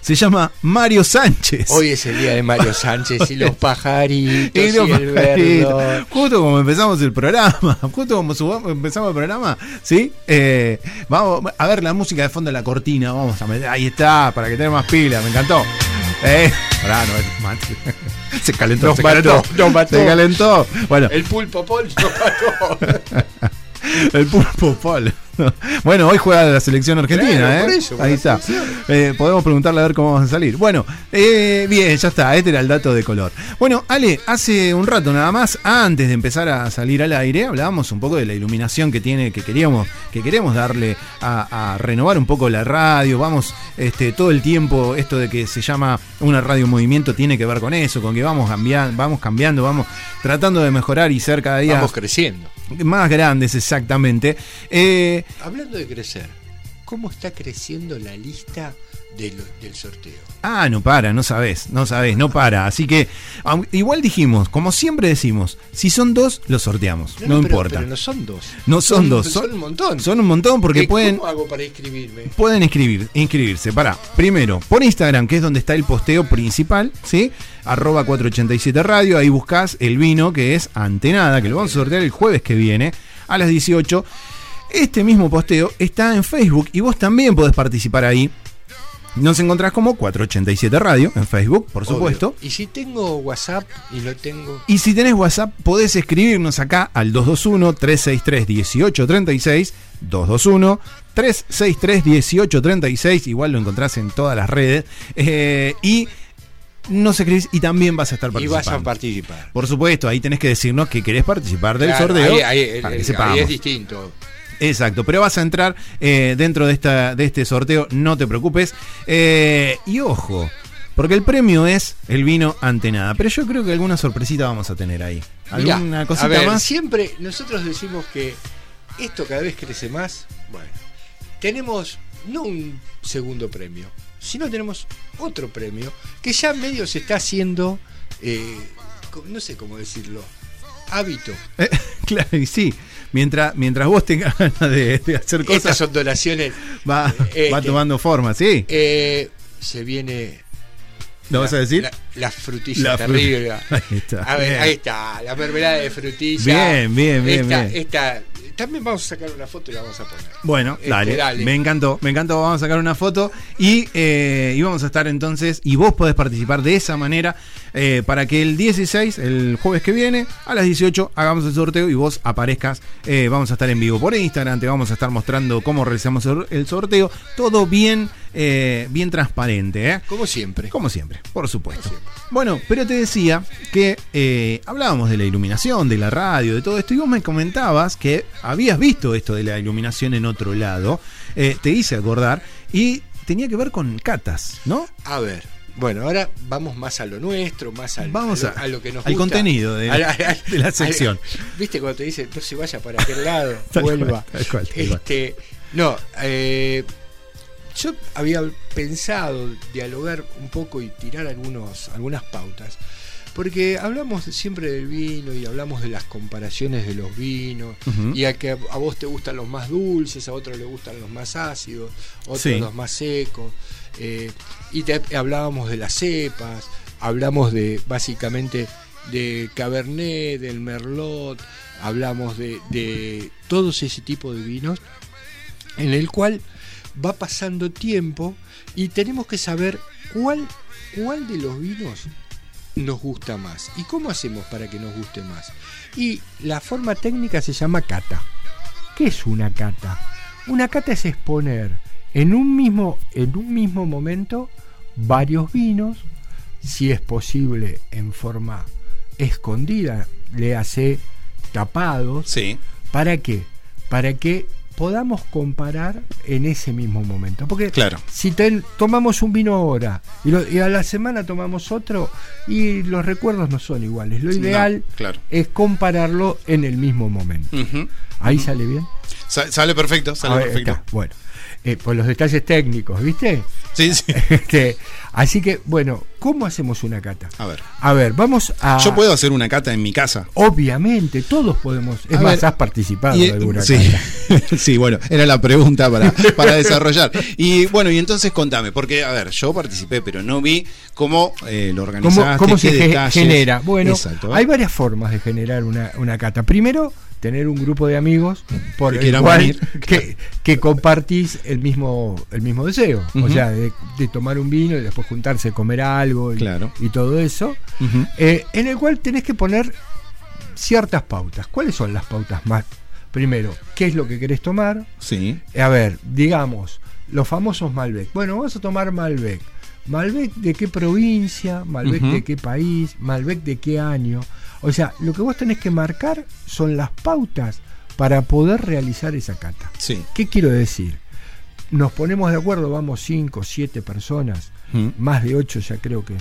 Speaker 1: se llama Mario Sánchez.
Speaker 2: Hoy es el día de Mario Sánchez y los pajaritos y,
Speaker 1: los
Speaker 2: y el.
Speaker 1: Justo como empezamos el programa, justo como subamos, empezamos el programa, ¿sí? Eh, vamos a ver la música de fondo de la cortina, vamos a meter, ahí está, para que tenga más pila, me encantó. Eh, pará, no, se calentó,
Speaker 2: nos
Speaker 1: se
Speaker 2: mató,
Speaker 1: calentó,
Speaker 2: nos mató.
Speaker 1: se calentó. Bueno,
Speaker 2: El pulpo Paul nos mató.
Speaker 1: el pulpo Paul. Bueno, hoy juega la selección argentina,
Speaker 2: Claro,
Speaker 1: ¿eh?
Speaker 2: por eso, por
Speaker 1: Ahí está. Eh, podemos preguntarle a ver cómo vamos a salir. Bueno, eh, bien, ya está. Este era el dato de color. Bueno, Ale, hace un rato nada más, antes de empezar a salir al aire, hablábamos un poco de la iluminación que tiene, que queríamos, que queremos darle a, a renovar un poco la radio. Vamos, este, todo el tiempo, esto de que se llama una radio en movimiento tiene que ver con eso, con que vamos cambiando, vamos cambiando, vamos tratando de mejorar y ser cada día
Speaker 2: Vamos creciendo.
Speaker 1: más grandes, exactamente. Eh,
Speaker 2: Hablando de crecer, ¿cómo está creciendo la lista de lo- del sorteo?
Speaker 1: Ah, no para, no sabes, no sabes, no para. Así que, igual dijimos, como siempre decimos, si son dos, los sorteamos. No,
Speaker 2: pero-
Speaker 1: importa.
Speaker 2: Pero no son dos.
Speaker 1: No son dos,
Speaker 2: Son,
Speaker 1: son-
Speaker 2: un montón.
Speaker 1: Son un montón porque
Speaker 2: ¿Qué-
Speaker 1: pueden,
Speaker 2: ¿Cómo hago para inscribirme?
Speaker 1: pueden inscribir, inscribirse. Para, primero, por Instagram, que es donde está el posteo principal, ¿sí? Arroba 487 Radio, ahí buscas el vino que es Antenada, que lo vamos a sortear el jueves que viene a las 18. Este mismo posteo está en Facebook y vos también podés participar ahí. Nos encontrás como 487 Radio en Facebook, por
Speaker 2: Obvio.
Speaker 1: supuesto.
Speaker 2: Y si tengo WhatsApp y lo tengo.
Speaker 1: Y si tenés WhatsApp, podés escribirnos acá al 221-363-1836. 221-363-1836. Igual lo encontrás en todas las redes. Eh, y nos escribís y también vas a estar
Speaker 2: Y
Speaker 1: participando.
Speaker 2: vas a participar.
Speaker 1: Por supuesto, ahí tenés que decirnos que querés participar del
Speaker 2: Claro,
Speaker 1: sorteo.
Speaker 2: ahí- ahí-
Speaker 1: para
Speaker 2: ahí-
Speaker 1: que
Speaker 2: ahí es distinto.
Speaker 1: Exacto, pero vas a entrar eh, dentro de, esta, de este sorteo, no te preocupes. Eh, y ojo, porque el premio es el vino ante nada, pero yo creo que alguna sorpresita vamos a tener ahí.
Speaker 2: Mirá,
Speaker 1: ¿Alguna cosita
Speaker 2: a ver,
Speaker 1: más?
Speaker 2: Siempre nosotros decimos que esto cada vez crece más. Bueno, tenemos no un segundo premio, sino tenemos otro premio que ya medio se está haciendo, eh, no sé cómo decirlo, hábito.
Speaker 1: Eh, claro, y sí, mientras, mientras vos tengas ganas de, de hacer
Speaker 2: Estas
Speaker 1: cosas,
Speaker 2: son donaciones.
Speaker 1: va,
Speaker 2: eh,
Speaker 1: va
Speaker 2: este,
Speaker 1: tomando forma, ¿sí?
Speaker 2: eh, se viene.
Speaker 1: ¿Lo vas a decir?
Speaker 2: La, la frutilla
Speaker 1: La fru-
Speaker 2: terrible.
Speaker 1: Ahí está.
Speaker 2: A ver,
Speaker 1: Bien.
Speaker 2: ahí está, la mermelada de frutilla.
Speaker 1: Bien, bien, bien,
Speaker 2: Esta,
Speaker 1: bien.
Speaker 2: esta también vamos a sacar una foto y la vamos a poner.
Speaker 1: Bueno,
Speaker 2: Este,
Speaker 1: dale,
Speaker 2: dale.
Speaker 1: Me encantó, me encantó. Vamos a sacar una foto y, eh, y vamos a estar entonces. Y vos podés participar de esa manera eh, para que el 16, el jueves que viene, a las 18, hagamos el sorteo y vos aparezcas. Eh, vamos a estar en vivo por Instagram, te vamos a estar mostrando cómo realizamos el- el sorteo. Todo bien, eh, bien transparente, ¿eh?
Speaker 2: Como siempre.
Speaker 1: Como siempre, por supuesto. Bueno, pero te decía que eh, hablábamos de la iluminación, de la radio, de todo esto, y vos me comentabas que habías visto esto de la iluminación en otro lado, eh, te hice acordar, y tenía que ver con catas, ¿no?
Speaker 2: A ver. Bueno, ahora vamos más a lo nuestro, más al,
Speaker 1: Vamos
Speaker 2: a, lo,
Speaker 1: a-
Speaker 2: a lo que nos
Speaker 1: al
Speaker 2: gusta.
Speaker 1: contenido de-
Speaker 2: Al- al-
Speaker 1: de la sección.
Speaker 2: Viste cuando te dicen no se vaya para aquel lado,
Speaker 1: cual,
Speaker 2: vuelva.
Speaker 1: tal cual, tal cual.
Speaker 2: este, no, eh, yo había pensado dialogar un poco y tirar algunos, algunas pautas. Porque hablamos siempre del vino y hablamos de las comparaciones de los vinos,
Speaker 1: Ujú.
Speaker 2: y a que a vos te gustan los más dulces, a otros le gustan los más ácidos, otros
Speaker 1: Sí.
Speaker 2: los más secos. eh, y te hablábamos de las cepas, hablamos de básicamente de Cabernet, del Merlot, hablamos de, de todos ese tipo de vinos, en el cual va pasando tiempo y tenemos que saber cuál, cuál de los vinos nos gusta más y cómo hacemos para que nos guste más. Y la forma técnica se llama cata. ¿Qué es una cata? Una cata es exponer en un mismo, en un mismo momento varios vinos, si es posible en forma escondida, le hace tapados.
Speaker 1: Sí.
Speaker 2: ¿Para qué? Para que podamos comparar en ese mismo momento. Porque
Speaker 1: Claro.
Speaker 2: si ten- tomamos un vino ahora y, lo- y a la semana tomamos otro y los recuerdos no son iguales. Lo
Speaker 1: No,
Speaker 2: ideal
Speaker 1: claro.
Speaker 2: es compararlo en el mismo momento. ¿Ahí sale bien?
Speaker 1: Sa- sale perfecto, sale
Speaker 2: ver,
Speaker 1: perfecto.
Speaker 2: bueno, eh, por los detalles técnicos, ¿viste?
Speaker 1: Sí, sí.
Speaker 2: Este, así que, bueno, ¿cómo hacemos una cata?
Speaker 1: A ver.
Speaker 2: A ver, vamos a...
Speaker 1: Yo puedo hacer una cata en mi casa.
Speaker 2: Obviamente, todos podemos... Es
Speaker 1: A
Speaker 2: más,
Speaker 1: ver,
Speaker 2: has participado
Speaker 1: Y-
Speaker 2: de alguna
Speaker 1: sí,
Speaker 2: cata.
Speaker 1: sí, bueno, era la pregunta para, para desarrollar. Y bueno, y entonces contame, porque, a ver, yo participé, pero no vi cómo eh, lo
Speaker 2: ¿Cómo,
Speaker 1: organizaste,
Speaker 2: cómo se
Speaker 1: detalles.
Speaker 2: genera? Bueno,
Speaker 1: Exacto.
Speaker 2: hay varias formas de generar una, una cata. Primero, tener un grupo de amigos por
Speaker 1: Que
Speaker 2: el cual
Speaker 1: venir.
Speaker 2: que, que compartís el mismo, el mismo deseo. O sea, de, de tomar un vino y después juntarse, comer algo y,
Speaker 1: Claro.
Speaker 2: y todo eso. Eh, en el cual tenés que poner ciertas pautas. ¿Cuáles son las pautas más? Primero, ¿qué es lo que querés tomar?
Speaker 1: Sí.
Speaker 2: A ver, digamos, los famosos Malbec. Bueno, vamos a tomar Malbec. Malbec de qué provincia, Malbec de qué país, Malbec de qué año. O sea, lo que vos tenés que marcar son las pautas para poder realizar esa cata.
Speaker 1: Sí.
Speaker 2: ¿Qué quiero decir? Nos ponemos de acuerdo, vamos 5, 7 personas, más de 8 ya creo que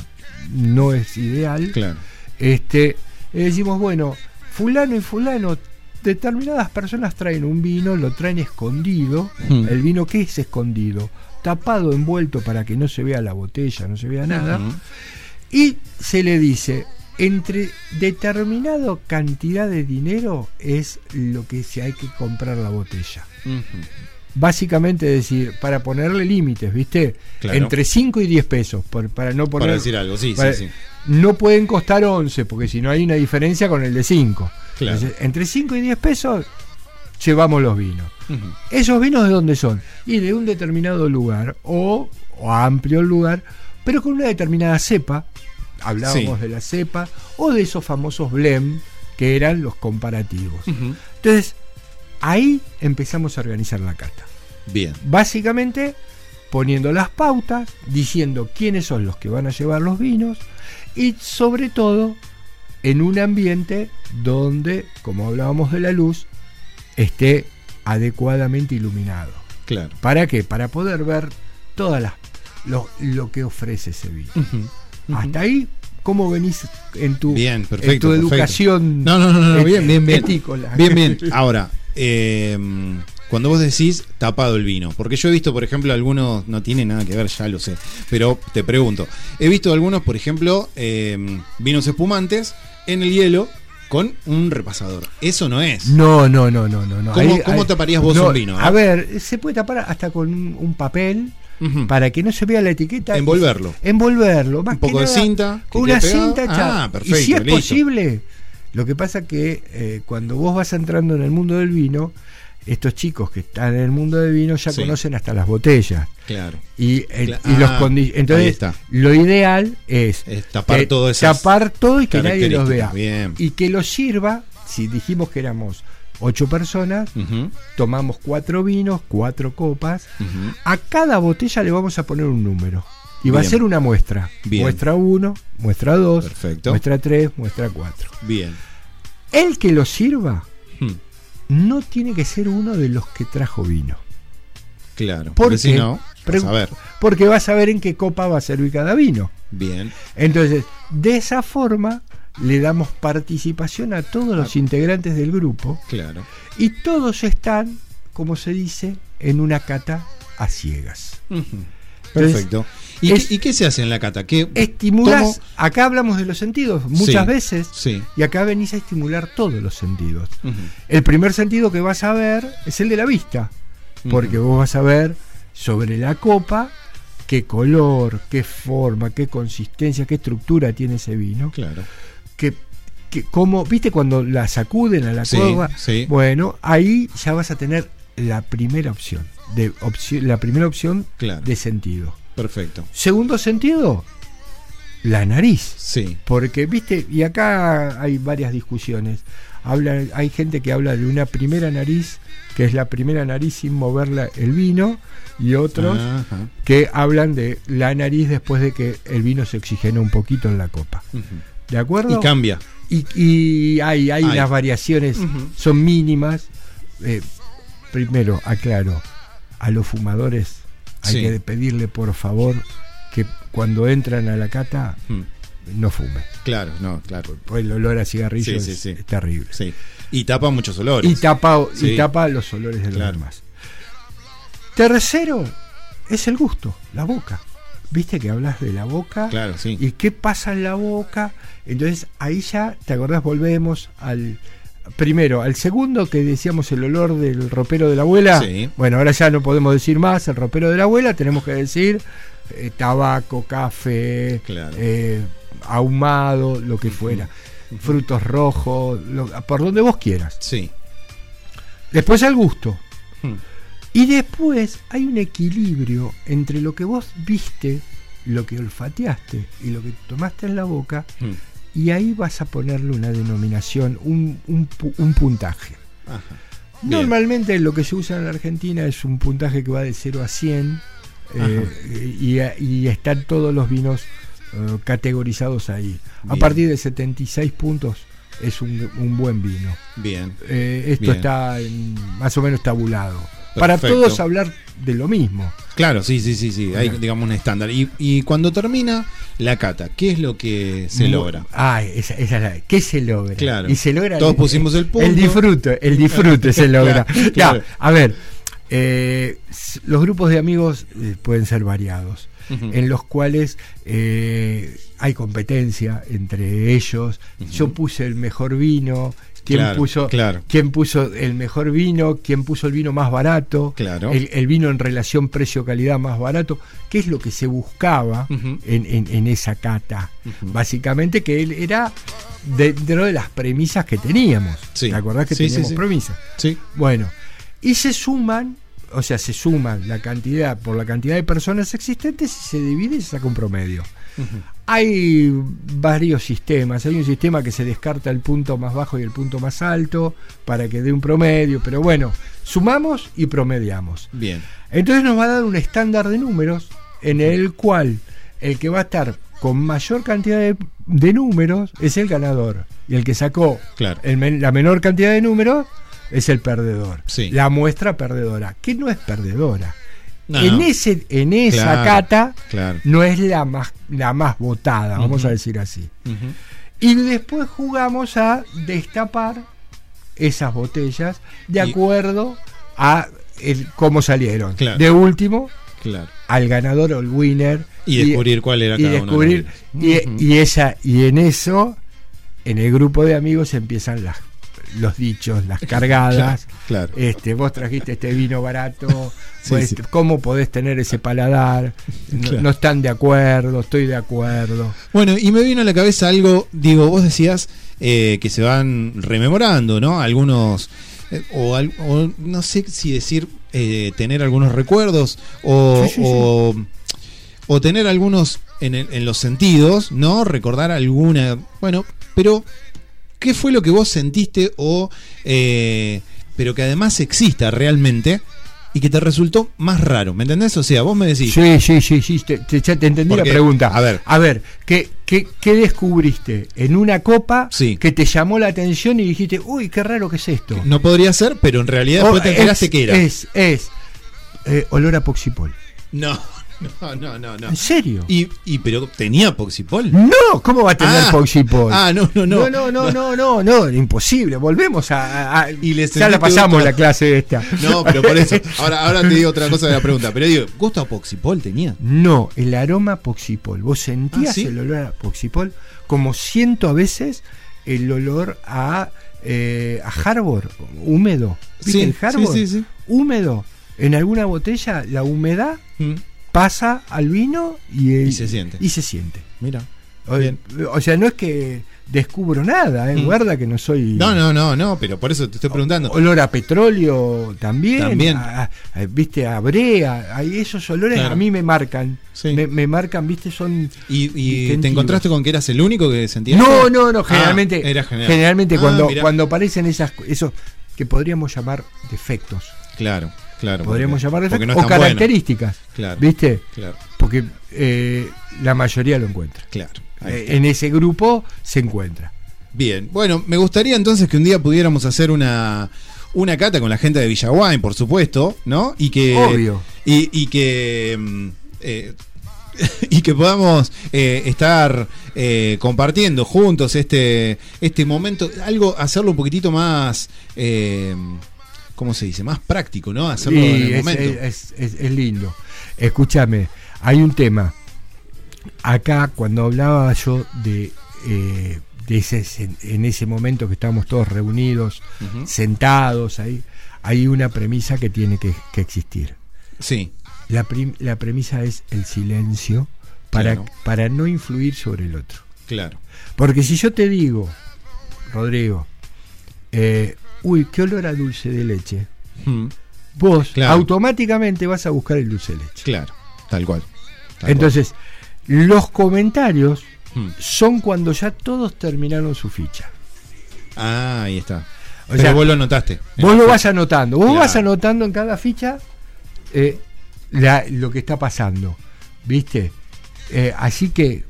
Speaker 2: no es ideal.
Speaker 1: Claro.
Speaker 2: Este, y decimos, bueno, fulano y fulano, determinadas personas traen un vino, lo traen escondido.
Speaker 1: Hmm.
Speaker 2: El vino que es escondido, tapado, envuelto para que no se vea la botella, no se vea nada. Y se le dice, entre determinada cantidad de dinero es lo que se hay que comprar la botella.
Speaker 1: Ujú.
Speaker 2: Básicamente decir, para ponerle límites, ¿viste?
Speaker 1: Claro.
Speaker 2: Entre 5 y 10 pesos, por- para no poner...
Speaker 1: Para decir algo, sí,
Speaker 2: para-
Speaker 1: sí, sí.
Speaker 2: no pueden costar 11, porque si no hay una diferencia con el de 5.
Speaker 1: Claro.
Speaker 2: Entonces, entre 5 y 10 pesos llevamos los vinos. ¿Esos vinos de dónde son? Y de un determinado lugar o, o amplio lugar, pero con una determinada cepa. Hablábamos
Speaker 1: Sí.
Speaker 2: de la cepa o de esos famosos blend que eran los comparativos. Entonces, ahí empezamos a organizar la cata.
Speaker 1: Bien.
Speaker 2: Básicamente poniendo las pautas, diciendo quiénes son los que van a llevar los vinos y sobre todo en un ambiente donde, como hablábamos de la luz, esté adecuadamente iluminado.
Speaker 1: Claro.
Speaker 2: ¿Para qué? Para poder ver todas las lo, lo que ofrece ese vino. Hasta ahí, ¿cómo venís en tu,
Speaker 1: Bien,
Speaker 2: en
Speaker 1: perfecto,
Speaker 2: tu
Speaker 1: perfecto.
Speaker 2: educación?
Speaker 1: No, no, no, no, bien, bien, bien.
Speaker 2: etícola?
Speaker 1: Bien, bien. Ahora, eh, cuando vos decís tapado el vino, porque yo he visto, por ejemplo, algunos, no tiene nada que ver, ya lo sé, pero te pregunto, he visto algunos, por ejemplo, eh, vinos espumantes en el hielo con un repasador. Eso no es.
Speaker 2: No, no, no, no, no.
Speaker 1: ¿Cómo- taparías vos un vino,
Speaker 2: A
Speaker 1: eh?
Speaker 2: ver, se puede tapar hasta con un, un papel para que no se vea la etiqueta.
Speaker 1: Envolverlo.
Speaker 2: Envolverlo. Más
Speaker 1: Un poco
Speaker 2: que
Speaker 1: de
Speaker 2: nada,
Speaker 1: cinta, que
Speaker 2: Con una cinta hecha.
Speaker 1: Ah, perfecto,
Speaker 2: y si es
Speaker 1: listo.
Speaker 2: posible, Lo que pasa que eh, cuando vos vas entrando en el mundo del vino, estos chicos que están en el mundo del vino ya
Speaker 1: Sí.
Speaker 2: conocen hasta las botellas.
Speaker 1: Claro.
Speaker 2: Y, el- y los
Speaker 1: ah,
Speaker 2: condi-
Speaker 1: ahí
Speaker 2: entonces lo ideal es
Speaker 1: Es tapar
Speaker 2: que-
Speaker 1: todo
Speaker 2: tapar todo y que nadie los vea.
Speaker 1: Bien.
Speaker 2: y que los sirva si dijimos que éramos ocho personas tomamos cuatro vinos cuatro copas a cada botella le vamos a poner un número y va a ser una muestra
Speaker 1: Bien.
Speaker 2: muestra 1 muestra 2
Speaker 1: Perfecto.
Speaker 2: muestra 3 muestra 4
Speaker 1: Bien.
Speaker 2: el que lo sirva no tiene que ser uno de los que trajo vino
Speaker 1: Claro.
Speaker 2: ¿Por
Speaker 1: Porque si no, vas a ver.
Speaker 2: porque va a saber en qué copa va a servir cada vino
Speaker 1: Bien.
Speaker 2: Entonces, de esa forma le damos participación a todos los integrantes del grupo
Speaker 1: Claro.
Speaker 2: y todos están, como se dice, en una cata a ciegas.
Speaker 1: Perfecto. ¿Y,
Speaker 2: es-
Speaker 1: qué, y qué se hace en la cata? ¿Qué,
Speaker 2: Estimulás,
Speaker 1: tomo-
Speaker 2: acá hablamos de los sentidos muchas
Speaker 1: Sí,
Speaker 2: veces
Speaker 1: Sí.
Speaker 2: y acá venís a estimular todos los sentidos. El primer sentido que vas a ver es el de la vista, porque vos vas a ver sobre la copa qué color, qué forma, qué consistencia, qué estructura tiene ese vino.
Speaker 1: Claro.
Speaker 2: que, que como, viste cuando la sacuden a la
Speaker 1: Sí,
Speaker 2: copa,
Speaker 1: sí.
Speaker 2: bueno, ahí ya vas a tener la primera opción, de opción la primera opción
Speaker 1: Claro.
Speaker 2: de sentido.
Speaker 1: Perfecto.
Speaker 2: Segundo sentido, la nariz.
Speaker 1: Sí.
Speaker 2: Porque, viste, y acá hay varias discusiones. Habla, hay gente que habla de una primera nariz, que es la primera nariz sin mover el vino, y otros
Speaker 1: Ajá.
Speaker 2: que hablan de la nariz después de que el vino se oxigena un poquito en la copa. ¿De acuerdo?
Speaker 1: Y cambia.
Speaker 2: Y, y hay, hay
Speaker 1: Hay.
Speaker 2: unas variaciones, son mínimas. Eh, primero, aclaro, a los fumadores hay
Speaker 1: Sí.
Speaker 2: que pedirle por favor que cuando entran a la cata
Speaker 1: Mm.
Speaker 2: no fumen.
Speaker 1: Claro, no, claro.
Speaker 2: Pues el olor a cigarrillo
Speaker 1: Sí,
Speaker 2: es,
Speaker 1: sí.
Speaker 2: es terrible.
Speaker 1: Sí. Y tapa muchos olores.
Speaker 2: Y tapa, y tapa los olores de los
Speaker 1: Claro.
Speaker 2: demás. Tercero es el gusto, la boca. Viste que hablas de la boca
Speaker 1: Claro, sí.
Speaker 2: y qué pasa en la boca. Entonces ahí ya, ¿te acordás? Volvemos al primero, al segundo que decíamos el olor del ropero de la abuela.
Speaker 1: Sí.
Speaker 2: Bueno, ahora ya no podemos decir más el ropero de la abuela, tenemos que decir eh, tabaco, café,
Speaker 1: Claro.
Speaker 2: eh, ahumado, lo que fuera. Frutos rojos, lo- por donde vos quieras.
Speaker 1: Sí.
Speaker 2: Después al gusto.
Speaker 1: Hmm.
Speaker 2: Y después hay un equilibrio entre lo que vos viste, lo que olfateaste y lo que tomaste en la boca,
Speaker 1: Mm.
Speaker 2: Y ahí vas a ponerle una denominación, un, un un puntaje.
Speaker 1: Ajá.
Speaker 2: Normalmente lo que se usa en la Argentina es un puntaje que va de 0 a 100 eh, y, y están todos los vinos eh, categorizados ahí. A partir de 76 puntos es un, un buen vino.
Speaker 1: Bien.
Speaker 2: Eh, esto
Speaker 1: Bien.
Speaker 2: está en- más o menos tabulado. Para todos hablar de lo mismo.
Speaker 1: Claro, sí, sí, sí, sí. Hay, digamos, un estándar. Y, y cuando termina la cata, ¿qué es lo que se logra?
Speaker 2: Ay, esa, esa es la. ¿Qué se logra?
Speaker 1: Claro.
Speaker 2: Y se logra.
Speaker 1: Todos pusimos el punto.
Speaker 2: El disfrute, el disfrute se logra.
Speaker 1: Claro,
Speaker 2: Ya, a ver, eh, los grupos de amigos eh, pueden ser variados, en los cuales eh, hay competencia entre ellos. Yo puse el mejor vino. ¿Quién,
Speaker 1: Claro,
Speaker 2: puso,
Speaker 1: claro.
Speaker 2: ¿Quién puso el mejor vino? ¿Quién puso el vino más barato?
Speaker 1: Claro.
Speaker 2: El, el vino en relación precio-calidad más barato. ¿Qué es lo que se buscaba en, en- en esa cata? Básicamente que él era dentro de las premisas que teníamos.
Speaker 1: Sí.
Speaker 2: ¿Te acordás que
Speaker 1: Sí,
Speaker 2: teníamos
Speaker 1: sí.
Speaker 2: premisas?
Speaker 1: Sí.
Speaker 2: Bueno, y se suman, o sea, se suman la cantidad por la cantidad de personas existentes y se divide y se saca un promedio. Hay varios sistemas, hay un sistema que se descarta el punto más bajo y el punto más alto para que dé un promedio, pero bueno, sumamos y promediamos.
Speaker 1: Bien.
Speaker 2: Entonces nos va a dar un estándar de números en el cual el que va a estar con mayor cantidad de, de números es el ganador. Y el que sacó
Speaker 1: Claro.
Speaker 2: el men- la menor cantidad de números es el perdedor.
Speaker 1: Sí.
Speaker 2: La muestra perdedora, que no es perdedora.
Speaker 1: No,
Speaker 2: en. Ese, en esa
Speaker 1: Claro,
Speaker 2: cata
Speaker 1: Claro.
Speaker 2: no es la más, la más votada, vamos a decir así. Y después jugamos a destapar esas botellas de
Speaker 1: Y-
Speaker 2: acuerdo a el, cómo salieron.
Speaker 1: Claro.
Speaker 2: De último, al ganador o el winner.
Speaker 1: Y descubrir cuál era
Speaker 2: y
Speaker 1: cada uno de
Speaker 2: y esa y en eso en el grupo de amigos empiezan las los dichos, las cargadas.
Speaker 1: Claro, claro.
Speaker 2: Este, vos trajiste este vino barato,
Speaker 1: Sí,
Speaker 2: pues,
Speaker 1: sí.
Speaker 2: ¿cómo podés tener ese paladar? No,
Speaker 1: Claro.
Speaker 2: no están de acuerdo, estoy de acuerdo.
Speaker 1: Bueno, y me vino a la cabeza algo, digo, vos decías eh, que se van rememorando, ¿no? Algunos, eh, o, no sé si decir eh, tener algunos recuerdos, o,
Speaker 2: Sí,
Speaker 1: o, o tener algunos en, el- en los sentidos, ¿no? Recordar alguna, bueno, pero ¿qué fue lo que vos sentiste o, eh, pero que además exista realmente? Y que te resultó más raro, ¿me entendés? O sea, vos me decís,
Speaker 2: Sí, sí, sí, sí, te, te- ya te entendí
Speaker 1: Porque,
Speaker 2: la pregunta.
Speaker 1: a ver.
Speaker 2: a ver, ¿qué, qué, qué descubriste en una copa
Speaker 1: Sí.
Speaker 2: que te llamó la atención y dijiste, uy, qué raro que es esto?
Speaker 1: no podría ser, pero en realidad después
Speaker 2: Oh,
Speaker 1: te enteraste que era.
Speaker 2: Es, es eh, olor a poxipol.
Speaker 1: No, no, no, no, no.
Speaker 2: ¿En serio?
Speaker 1: Y, y pero tenía Poxipol.
Speaker 2: No, ¿cómo va a tener
Speaker 1: Ah,
Speaker 2: Poxipol?
Speaker 1: Ah, no, no, no.
Speaker 2: no, no, no, no, no, no, imposible. Volvemos a.
Speaker 1: Y
Speaker 2: ya la pasamos la clase esta.
Speaker 1: No, pero por eso. Ahora, ahora te digo otra cosa de la pregunta. Pero digo, ¿gusto a Poxipol tenía?
Speaker 2: No, el aroma Poxipol. Vos sentías
Speaker 1: Ah, ¿sí?
Speaker 2: el olor a Poxipol como siento a veces el olor a, eh, a Harbor, húmedo. ¿Viste
Speaker 1: Sí,
Speaker 2: el Harbor?
Speaker 1: sí, sí, sí.
Speaker 2: Húmedo. En alguna botella, la humedad
Speaker 1: Mm,
Speaker 2: pasa al vino y,
Speaker 1: Y se siente.
Speaker 2: Y se siente.
Speaker 1: Mira.
Speaker 2: O, sea, no es que descubro nada, ¿eh?
Speaker 1: Mm.
Speaker 2: guarda que no soy.
Speaker 1: No, no, no, no, pero por eso te estoy preguntando.
Speaker 2: Olor a petróleo también.
Speaker 1: También.
Speaker 2: a- a- viste, a brea. Esos olores
Speaker 1: Claro.
Speaker 2: a mí me marcan.
Speaker 1: Sí.
Speaker 2: Me, me marcan, viste, son.
Speaker 1: ¿Y, y te encontraste con que eras el único que sentía
Speaker 2: No,
Speaker 1: eso?
Speaker 2: no, no.
Speaker 1: Ah,
Speaker 2: Generalmente,
Speaker 1: era general.
Speaker 2: generalmente
Speaker 1: Ah,
Speaker 2: cuando,
Speaker 1: mirá.
Speaker 2: cuando aparecen esas, esos que podríamos llamar defectos.
Speaker 1: Claro, claro.
Speaker 2: Podríamos
Speaker 1: porque-
Speaker 2: llamar
Speaker 1: porque
Speaker 2: defectos
Speaker 1: no
Speaker 2: o
Speaker 1: bueno.
Speaker 2: características.
Speaker 1: Claro.
Speaker 2: ¿Viste?
Speaker 1: Claro,
Speaker 2: Porque eh, la mayoría lo encuentra.
Speaker 1: claro.
Speaker 2: Eh, en ese grupo se encuentra.
Speaker 1: Bien, bueno, me gustaría entonces que un día pudiéramos hacer una, una cata con la gente de Villaguay, por supuesto, ¿no? Y que.
Speaker 2: Obvio.
Speaker 1: Y, y que. mm, eh, y que podamos eh, estar eh, compartiendo juntos este, este momento, algo, hacerlo un poquitito más, ¿cómo se dice? Más práctico, ¿no? Hacerlo en el
Speaker 2: es,
Speaker 1: momento.
Speaker 2: es- es- es lindo. Escúchame, hay un tema. Acá, cuando hablaba yo de, eh, de ese, en ese momento que estamos todos reunidos, sentados ahí, hay una premisa que tiene que, que existir.
Speaker 1: Sí,
Speaker 2: La, prim- la premisa es el silencio para,
Speaker 1: Claro.
Speaker 2: para no influir sobre el otro.
Speaker 1: claro.
Speaker 2: Porque si yo te digo, Rodrigo, eh, uy, qué olor a dulce de leche,
Speaker 1: Mm,
Speaker 2: vos
Speaker 1: Claro.
Speaker 2: automáticamente vas a buscar el dulce de leche.
Speaker 1: Claro, tal cual. tal
Speaker 2: Entonces, los comentarios
Speaker 1: cual. Mm.
Speaker 2: son cuando ya todos terminaron su ficha.
Speaker 1: Ah, ahí está.
Speaker 2: O
Speaker 1: Pero
Speaker 2: sea,
Speaker 1: vos lo notaste.
Speaker 2: Vos lo vas anotando, vos
Speaker 1: Claro.
Speaker 2: vas anotando en cada ficha eh, la- lo que está pasando, ¿viste? Eh, así que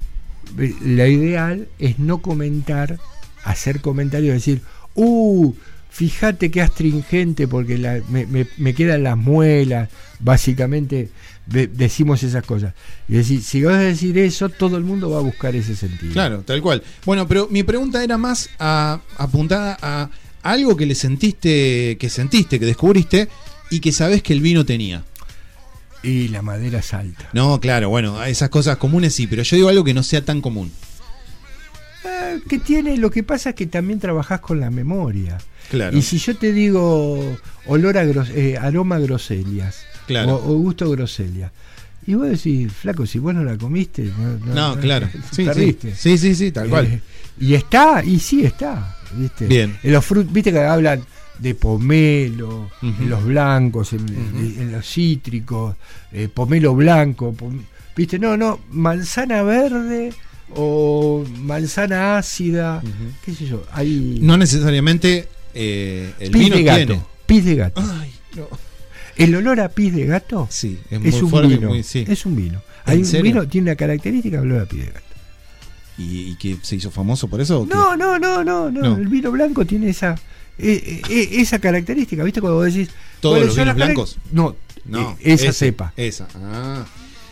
Speaker 2: eh, la ideal es no comentar, hacer comentarios, decir, uh, fíjate qué astringente porque la- me, me- me quedan las muelas, básicamente de- decimos esas cosas. Y decir, si vas a decir eso, todo el mundo va a buscar ese sentido.
Speaker 1: Claro, tal cual. Bueno, pero mi pregunta era más a- apuntada a algo que le sentiste, que sentiste, que descubriste y que sabés que el vino tenía.
Speaker 2: Y la madera salta.
Speaker 1: No, claro, bueno, esas cosas comunes sí, pero yo digo algo que no sea tan común.
Speaker 2: Eh, que tiene, lo que pasa es que también trabajás con la memoria.
Speaker 1: Claro.
Speaker 2: Y si yo te digo olor a gros- eh, aroma groselias
Speaker 1: Claro.
Speaker 2: o, o gusto groselia, y vos decís, flaco, si vos no la comiste, no,
Speaker 1: No, claro. Sí,
Speaker 2: perdiste.
Speaker 1: sí, sí, sí, tal cual.
Speaker 2: Eh, y está, y sí está, ¿viste?
Speaker 1: Bien.
Speaker 2: En los frut, viste que hablan de pomelo, en los blancos, en, los cítricos, eh, pomelo blanco, pom- viste, no, no, manzana verde o manzana ácida, qué sé yo, hay
Speaker 1: No necesariamente eh, el
Speaker 2: pis
Speaker 1: vino
Speaker 2: de gato,
Speaker 1: tiene.
Speaker 2: pis de gato.
Speaker 1: Ay, no.
Speaker 2: El olor a pis de gato
Speaker 1: Sí, es,
Speaker 2: un
Speaker 1: fuerte,
Speaker 2: vino,
Speaker 1: muy- sí.
Speaker 2: es un vino.
Speaker 1: ¿En
Speaker 2: Hay un
Speaker 1: serio?
Speaker 2: vino tiene una característica olor a pis de gato.
Speaker 1: ¿Y, y que se hizo famoso por eso?
Speaker 2: No, no, no, no, no,
Speaker 1: No.
Speaker 2: el vino blanco tiene esa eh, eh, esa característica, ¿viste? Cuando vos decís
Speaker 1: ¿Todos
Speaker 2: ¿cuáles
Speaker 1: los vinos blancos?
Speaker 2: No,
Speaker 1: No,
Speaker 2: esa
Speaker 1: ese,
Speaker 2: cepa.
Speaker 1: Esa. Ah.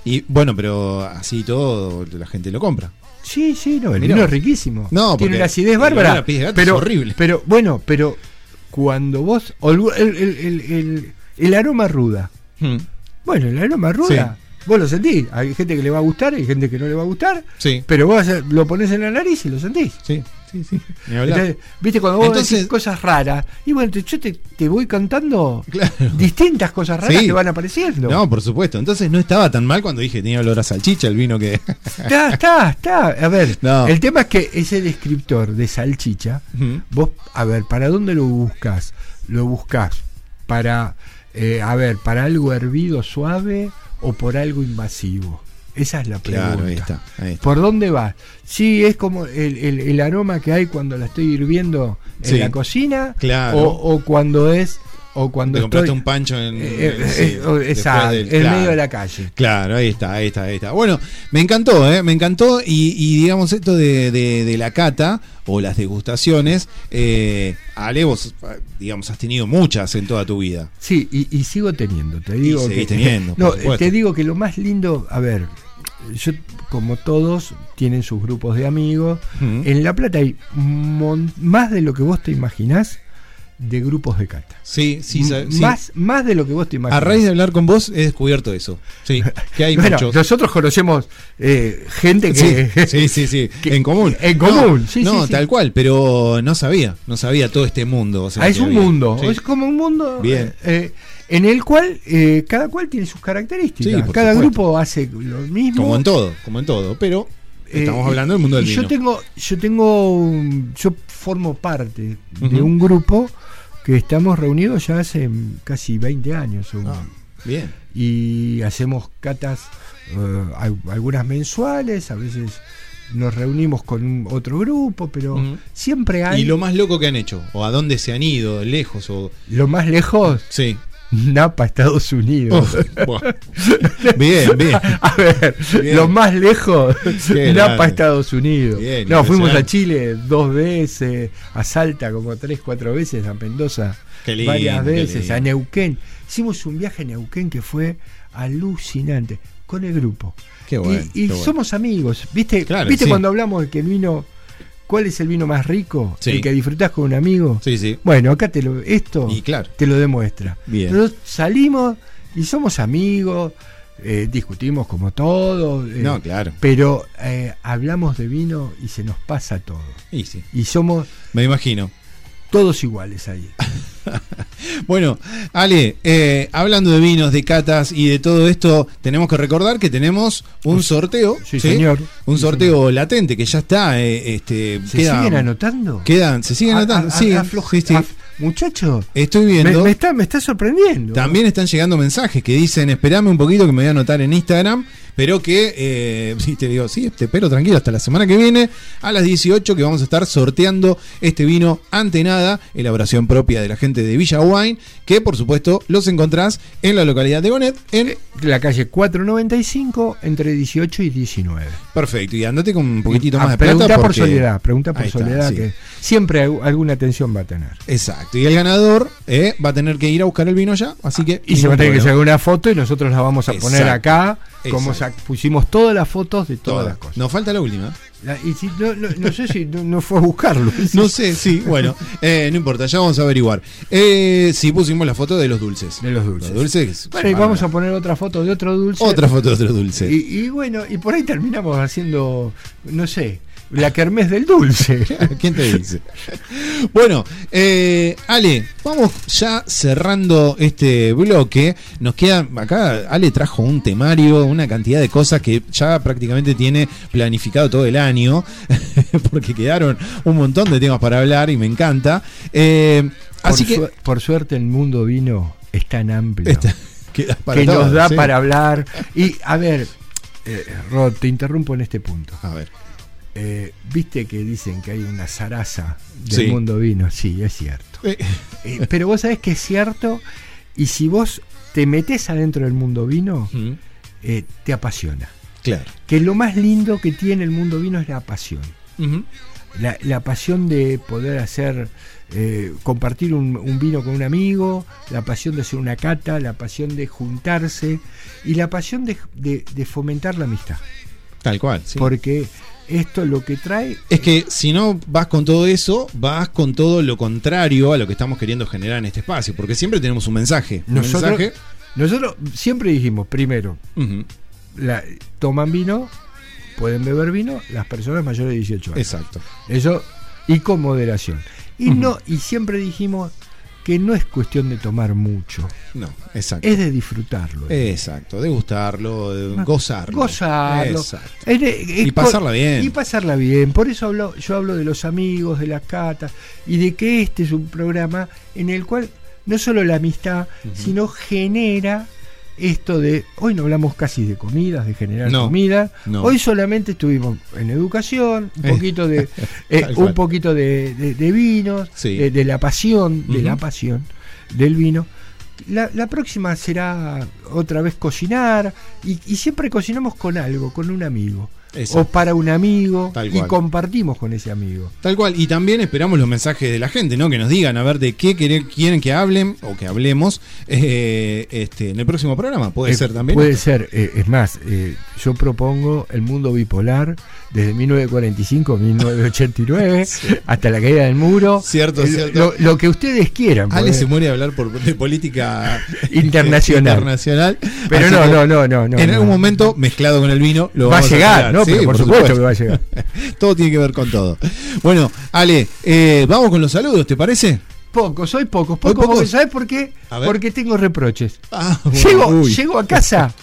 Speaker 1: Y bueno, pero así todo la gente lo compra.
Speaker 2: Sí, sí, no, el
Speaker 1: Mirá
Speaker 2: vino es riquísimo.
Speaker 1: No,
Speaker 2: tiene una acidez bárbara. pero,
Speaker 1: es horrible.
Speaker 2: Pero bueno, pero cuando vos el, el- el- el- aroma ruda.
Speaker 1: Hmm.
Speaker 2: Bueno, el aroma ruda, vos lo sentís. Hay gente que le va a gustar, hay gente que no le va a gustar,
Speaker 1: Sí,
Speaker 2: pero vos lo ponés en la nariz y lo sentís.
Speaker 1: sí. Sí, sí. Ni hablar.
Speaker 2: Entonces, Viste, cuando vos
Speaker 1: Entonces-
Speaker 2: decís cosas raras, y bueno, te- yo te, te voy cantando
Speaker 1: Claro.
Speaker 2: distintas cosas raras
Speaker 1: Sí.
Speaker 2: que van apareciendo.
Speaker 1: No, por supuesto. Entonces no estaba tan mal cuando dije tenía olor a salchicha el vino que.
Speaker 2: Está, está, está. A ver,
Speaker 1: No.
Speaker 2: el tema es que ese descriptor de salchicha, vos, a ver, ¿para dónde lo buscas? Lo buscas para, eh, a ver, para algo hervido suave o por algo invasivo. Esa es la pregunta.
Speaker 1: Claro, ahí está. Ahí está.
Speaker 2: ¿Por dónde vas? Sí, es como el, el- el aroma que hay cuando la estoy hirviendo en
Speaker 1: Sí.
Speaker 2: la cocina.
Speaker 1: Claro.
Speaker 2: O, o cuando es. O cuando
Speaker 1: Te compraste
Speaker 2: estoy.
Speaker 1: un pancho en.
Speaker 2: eh, eh,
Speaker 1: sí,
Speaker 2: eh, o-
Speaker 1: después
Speaker 2: exacto,
Speaker 1: del-
Speaker 2: en
Speaker 1: claro.
Speaker 2: medio de la calle.
Speaker 1: Claro, ahí está, ahí está, ahí está. Bueno, me encantó, ¿eh? me encantó y, y digamos esto de, de- de la cata o las degustaciones, eh, Ale, vos, digamos, has tenido muchas en toda tu vida.
Speaker 2: Sí, y, y sigo teniendo, te digo. que,
Speaker 1: teniendo,
Speaker 2: no, te digo que lo más lindo, a ver, yo como todos tienen sus grupos de amigos. En La Plata hay más de lo que vos te imaginás de grupos de cata.
Speaker 1: Sí, sí, sí.
Speaker 2: Más, más de lo que vos te imaginás.
Speaker 1: A raíz de hablar con vos he descubierto eso. Sí, que hay
Speaker 2: Bueno,
Speaker 1: muchos.
Speaker 2: nosotros conocemos eh, gente que.
Speaker 1: Sí, sí, sí, sí,
Speaker 2: que-
Speaker 1: en común.
Speaker 2: en común,
Speaker 1: no,
Speaker 2: sí,
Speaker 1: no,
Speaker 2: sí,
Speaker 1: tal cual, pero no sabía, no sabía todo este mundo. o sea,
Speaker 2: Ah, es un
Speaker 1: había.
Speaker 2: mundo, es como un mundo
Speaker 1: Bien.
Speaker 2: eh, en el cual eh, cada cual tiene sus características.
Speaker 1: Sí,
Speaker 2: cada
Speaker 1: supuesto.
Speaker 2: grupo hace lo mismo.
Speaker 1: Como en todo, como en todo, pero
Speaker 2: Eh,
Speaker 1: estamos hablando del mundo del
Speaker 2: y
Speaker 1: vino.
Speaker 2: Yo tengo, yo tengo, un- yo formo parte de un grupo que estamos reunidos ya hace casi 20 años.
Speaker 1: Ah, bien.
Speaker 2: Y hacemos catas, al- algunas mensuales, a veces nos reunimos con otro grupo, pero siempre hay
Speaker 1: ¿Y lo más loco que han hecho? ¿O a dónde se han ido? ¿Lejos? o
Speaker 2: lo más lejos,
Speaker 1: Sí.
Speaker 2: Napa, Estados Unidos.
Speaker 1: Buah. bien, bien.
Speaker 2: A ver,
Speaker 1: Bien.
Speaker 2: lo más lejos,
Speaker 1: Qué
Speaker 2: Napa,
Speaker 1: grande.
Speaker 2: Estados Unidos.
Speaker 1: Bien,
Speaker 2: no, fuimos a. Chile dos veces, a Salta como tres, cuatro veces, a Mendoza
Speaker 1: Qué lindo,
Speaker 2: varias veces, a Neuquén. Hicimos un viaje a Neuquén que fue alucinante con el grupo.
Speaker 1: Qué bueno.
Speaker 2: y y
Speaker 1: qué bueno.
Speaker 2: somos amigos, ¿viste?
Speaker 1: Claro,
Speaker 2: ¿Viste
Speaker 1: sí.
Speaker 2: cuando hablamos de que vino, cuál es el vino más rico?
Speaker 1: Sí.
Speaker 2: El que disfrutás con un amigo.
Speaker 1: Sí, sí.
Speaker 2: Bueno, acá te lo, esto
Speaker 1: Y claro.
Speaker 2: te lo demuestra.
Speaker 1: Bien.
Speaker 2: Nosotros salimos y somos amigos, eh, discutimos como todos, eh,
Speaker 1: No, claro.
Speaker 2: pero eh, hablamos de vino y se nos pasa todo.
Speaker 1: Y sí.
Speaker 2: Y somos
Speaker 1: Me imagino.
Speaker 2: todos iguales ahí.
Speaker 1: Bueno, Ale, eh, hablando de vinos, de catas y de todo esto, tenemos que recordar que tenemos un sorteo.
Speaker 2: Sí, señor.
Speaker 1: Un
Speaker 2: Sí,
Speaker 1: sorteo latente que ya está. eh, este,
Speaker 2: ¿Se
Speaker 1: queda-
Speaker 2: siguen anotando?
Speaker 1: Quedan, se siguen
Speaker 2: A-
Speaker 1: anotando.
Speaker 2: a-
Speaker 1: sí,
Speaker 2: Muchacho,
Speaker 1: Estoy
Speaker 2: me,
Speaker 1: viendo.
Speaker 2: me está, me está sorprendiendo.
Speaker 1: También están llegando mensajes que dicen, esperame un poquito que me voy a anotar en Instagram, pero que, eh, sí, te digo, sí, te espero tranquilo hasta la semana que viene, a las 18 que vamos a estar sorteando este vino ante nada, elaboración propia de la gente de Villa Wine, que por supuesto los encontrás en la localidad de Bonet, en...
Speaker 2: La calle 495 entre 18 y 19.
Speaker 1: Perfecto, y andate con un poquitito
Speaker 2: Ah,
Speaker 1: más de
Speaker 2: pregunta
Speaker 1: plata.
Speaker 2: por
Speaker 1: porque-
Speaker 2: soledad, pregunta por
Speaker 1: está,
Speaker 2: soledad
Speaker 1: sí.
Speaker 2: que siempre al- alguna atención va a tener.
Speaker 1: Exacto, y el ganador eh, va a tener que ir a buscar el vino ya, así que...
Speaker 2: Y se va a tener que sacar una foto y nosotros la vamos a poner acá, como pusimos todas las fotos de todas
Speaker 1: Todas.
Speaker 2: las cosas.
Speaker 1: Nos falta la última.
Speaker 2: La- y si, no, no- no sé si no, no fue a buscarlo.
Speaker 1: No sé, sí, bueno, eh, no importa, ya vamos a averiguar. Eh, sí, pusimos la foto de los dulces.
Speaker 2: De los dulces.
Speaker 1: Los dulces.
Speaker 2: Bueno, y vamos a poner otra foto de otro dulce.
Speaker 1: Otra foto de otro dulce.
Speaker 2: Y, y bueno, y por ahí terminamos haciendo, no sé, la kermés del dulce.
Speaker 1: ¿Quién te dice? Bueno, eh, Ale, vamos ya cerrando este bloque. Nos queda, acá Ale trajo un temario, una cantidad de cosas que ya prácticamente tiene planificado todo el año, porque quedaron un montón de temas para hablar y me encanta. Eh,
Speaker 2: Por,
Speaker 1: así que...
Speaker 2: su- por suerte el mundo vino es tan amplio
Speaker 1: Está- para
Speaker 2: que nos da
Speaker 1: sí.
Speaker 2: para hablar. Y a ver, eh, Rod, te interrumpo en este punto.
Speaker 1: A ver.
Speaker 2: Eh, Viste que dicen que hay una zaraza del
Speaker 1: Sí.
Speaker 2: mundo vino. Sí, es cierto.
Speaker 1: Eh,
Speaker 2: Eh, pero vos sabés que es cierto. Y si vos te metés adentro del mundo vino,
Speaker 1: mm,
Speaker 2: eh, te apasiona.
Speaker 1: claro.
Speaker 2: Que lo más lindo que tiene el mundo vino es la pasión. La, la pasión de poder hacer, compartir un, un vino con un amigo, la pasión de hacer una cata, la pasión de juntarse y la pasión de, de- de fomentar la amistad.
Speaker 1: Tal cual. sí.
Speaker 2: Porque esto lo que trae
Speaker 1: Es que si no vas con todo eso, vas con todo lo contrario a lo que estamos queriendo generar en este espacio, porque siempre tenemos un mensaje. Un
Speaker 2: Nosotros,
Speaker 1: mensaje.
Speaker 2: nosotros siempre dijimos, primero, la- toman vino, pueden beber vino las personas mayores de 18 años.
Speaker 1: Exacto.
Speaker 2: Eso y con moderación. Y no, y siempre dijimos que no es cuestión de tomar mucho.
Speaker 1: No, exacto.
Speaker 2: Es de disfrutarlo.
Speaker 1: Exacto, de gustarlo, de gozarlo.
Speaker 2: Gozarlo.
Speaker 1: y pasarla bien.
Speaker 2: Y pasarla bien. Por eso hablo, yo hablo de los amigos, de las catas, y de que este es un programa en el cual no solo la amistad, sino genera esto de, hoy no hablamos casi de comidas, de generar comida, hoy solamente estuvimos en educación, un poquito de, eh, un poquito de, vinos, de, la pasión, de la pasión del vino. La, próxima será otra vez cocinar y, y siempre cocinamos con algo, con un amigo o para un amigo y compartimos con ese amigo.
Speaker 1: Tal cual, y también esperamos los mensajes de la gente, ¿no? Que nos digan a ver de qué quieren que hablen o que hablemos eh, este, en el próximo programa. Puede eh, ser también.
Speaker 2: Puede ser, eh, es más, yo propongo el mundo bipolar desde 1945 1989 hasta la caída del muro.
Speaker 1: Cierto, cierto.
Speaker 2: Lo, que ustedes quieran.
Speaker 1: Ale se muere a hablar por, de política
Speaker 2: internacional.
Speaker 1: internacional.
Speaker 2: Pero no, no, no, no, no.
Speaker 1: En algún momento, mezclado con el vino,
Speaker 2: lo va a llegar, ¿no? por, supuesto, que va a llegar.
Speaker 1: todo tiene que ver con todo. Bueno, Ale, eh, vamos con los saludos, ¿te parece?
Speaker 2: Pocos, soy pocos, pocos, ¿sabes por qué? Porque tengo reproches. Ah, llego, llego a casa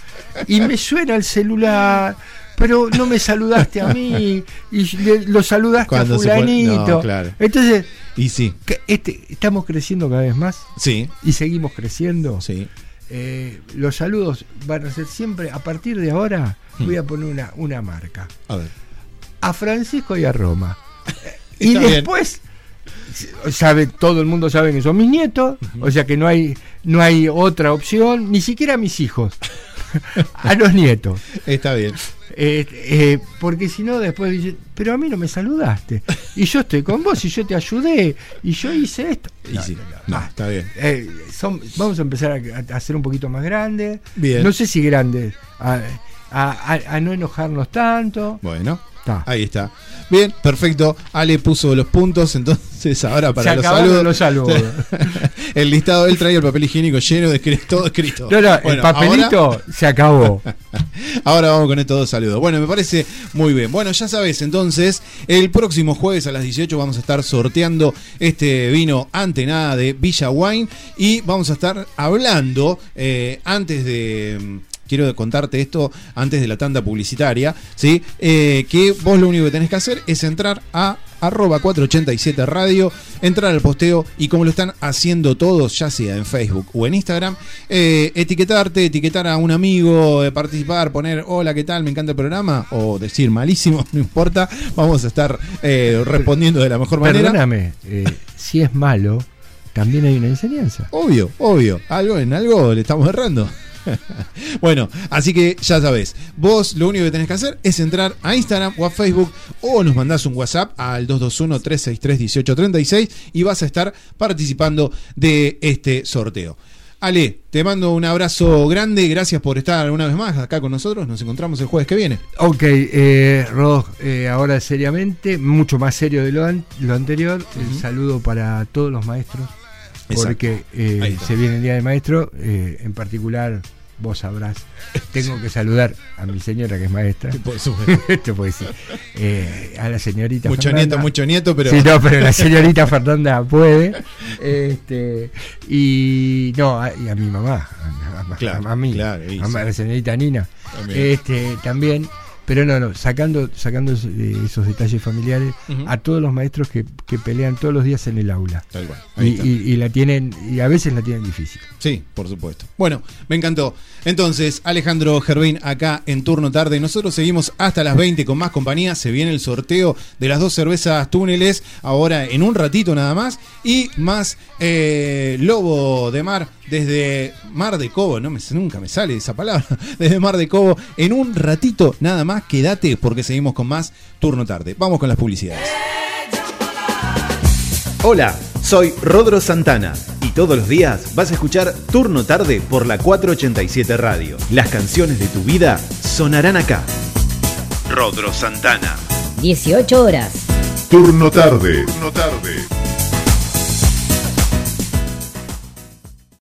Speaker 2: y me suena el celular, pero no me saludaste a mí y lo saludaste a fulanito. Entonces,
Speaker 1: y sí.
Speaker 2: Este, estamos creciendo cada vez más.
Speaker 1: Sí.
Speaker 2: Y seguimos creciendo.
Speaker 1: Sí.
Speaker 2: Eh, los saludos van a ser siempre, a partir de ahora, hmm. voy a poner una, una marca.
Speaker 1: A ver.
Speaker 2: A Francisco y a Roma. y después, sabe, todo el mundo sabe que son mis nietos, o sea que no hay, no hay otra opción, ni siquiera a mis hijos. a los nietos.
Speaker 1: Está bien.
Speaker 2: Eh, eh, porque si no, después dice, pero a mí no me saludaste. Y yo estoy con vos y yo te ayudé y yo hice esto.
Speaker 1: no, está bien.
Speaker 2: Eh, vamos a empezar a, hacer un poquito más grandes.
Speaker 1: Bien.
Speaker 2: No sé si grandes. a no enojarnos tanto.
Speaker 1: Bueno. Ahí está. Bien, perfecto. Ale puso los puntos, entonces ahora para los saludos.
Speaker 2: los saludos.
Speaker 1: el listado, él traía el papel higiénico lleno de todo escrito.
Speaker 2: No, no, el papelito se acabó.
Speaker 1: ahora vamos con estos dos saludos. Bueno, me parece muy bien. Bueno, ya sabes, entonces, el próximo jueves a las 18 vamos a estar sorteando este vino ante nada de Villa Wine y vamos a estar hablando eh, antes de quiero contarte esto antes de la tanda publicitaria, ¿sí? Eh, que vos lo único que tenés que hacer es entrar a arroba 487 radio, entrar al posteo y como lo están haciendo todos, ya sea en Facebook o en Instagram, eh, etiquetarte, etiquetar a un amigo, eh, participar, poner hola, ¿qué tal? Me encanta el programa, o decir malísimo, no importa, vamos a estar respondiendo de la mejor manera.
Speaker 2: Perdóname, si es malo, también hay una enseñanza.
Speaker 1: Obvio, obvio, algo en algo le estamos errando. bueno, así que ya sabes, vos lo único que tenés que hacer es entrar a Instagram o a Facebook o nos mandás un WhatsApp al 221-363-1836 y vas a estar participando de este sorteo. Ale, te mando un abrazo grande, gracias por estar una vez más acá con nosotros, nos encontramos el jueves que viene.
Speaker 2: Ok, eh, Rod, eh, ahora seriamente, mucho más serio de lo, anterior, el saludo para todos los maestros, porque eh, se viene el Día del Maestro, eh, en particular vos sabrás, tengo que saludar a mi señora que es maestra. Esto puede ser. Eh, a la señorita
Speaker 1: Mucho nieto, mucho nieto, pero.
Speaker 2: Sí, no, pero la señorita Fernanda puede. Este, y no, a, y a mi mamá, a, mí, a, la señorita Nina. Este, también pero no, no, sacando, sacando esos detalles familiares a todos los maestros que, pelean todos los días en el aula.
Speaker 1: Tal cual.
Speaker 2: Y, la tienen, y a veces la tienen difícil.
Speaker 1: Sí, por supuesto. Bueno, me encantó. Entonces, Alejandro Gervín acá en turno tarde. Nosotros seguimos hasta las 20 con más compañía. Se viene el sorteo de las dos cervezas túneles. Ahora en un ratito nada más. Y más eh, Lobo de Mar desde Mar de Cobo. No me, nunca me sale esa palabra. Desde Mar de Cobo. En un ratito nada más quédate porque seguimos con más turno tarde. Vamos con las publicidades.
Speaker 5: Hola, soy Rodro Santana y todos los días vas a escuchar Turno Tarde por la 487 Radio. Las canciones de tu vida sonarán acá. Rodro Santana.
Speaker 6: 18 horas.
Speaker 7: Turno Tarde. Turno Tarde.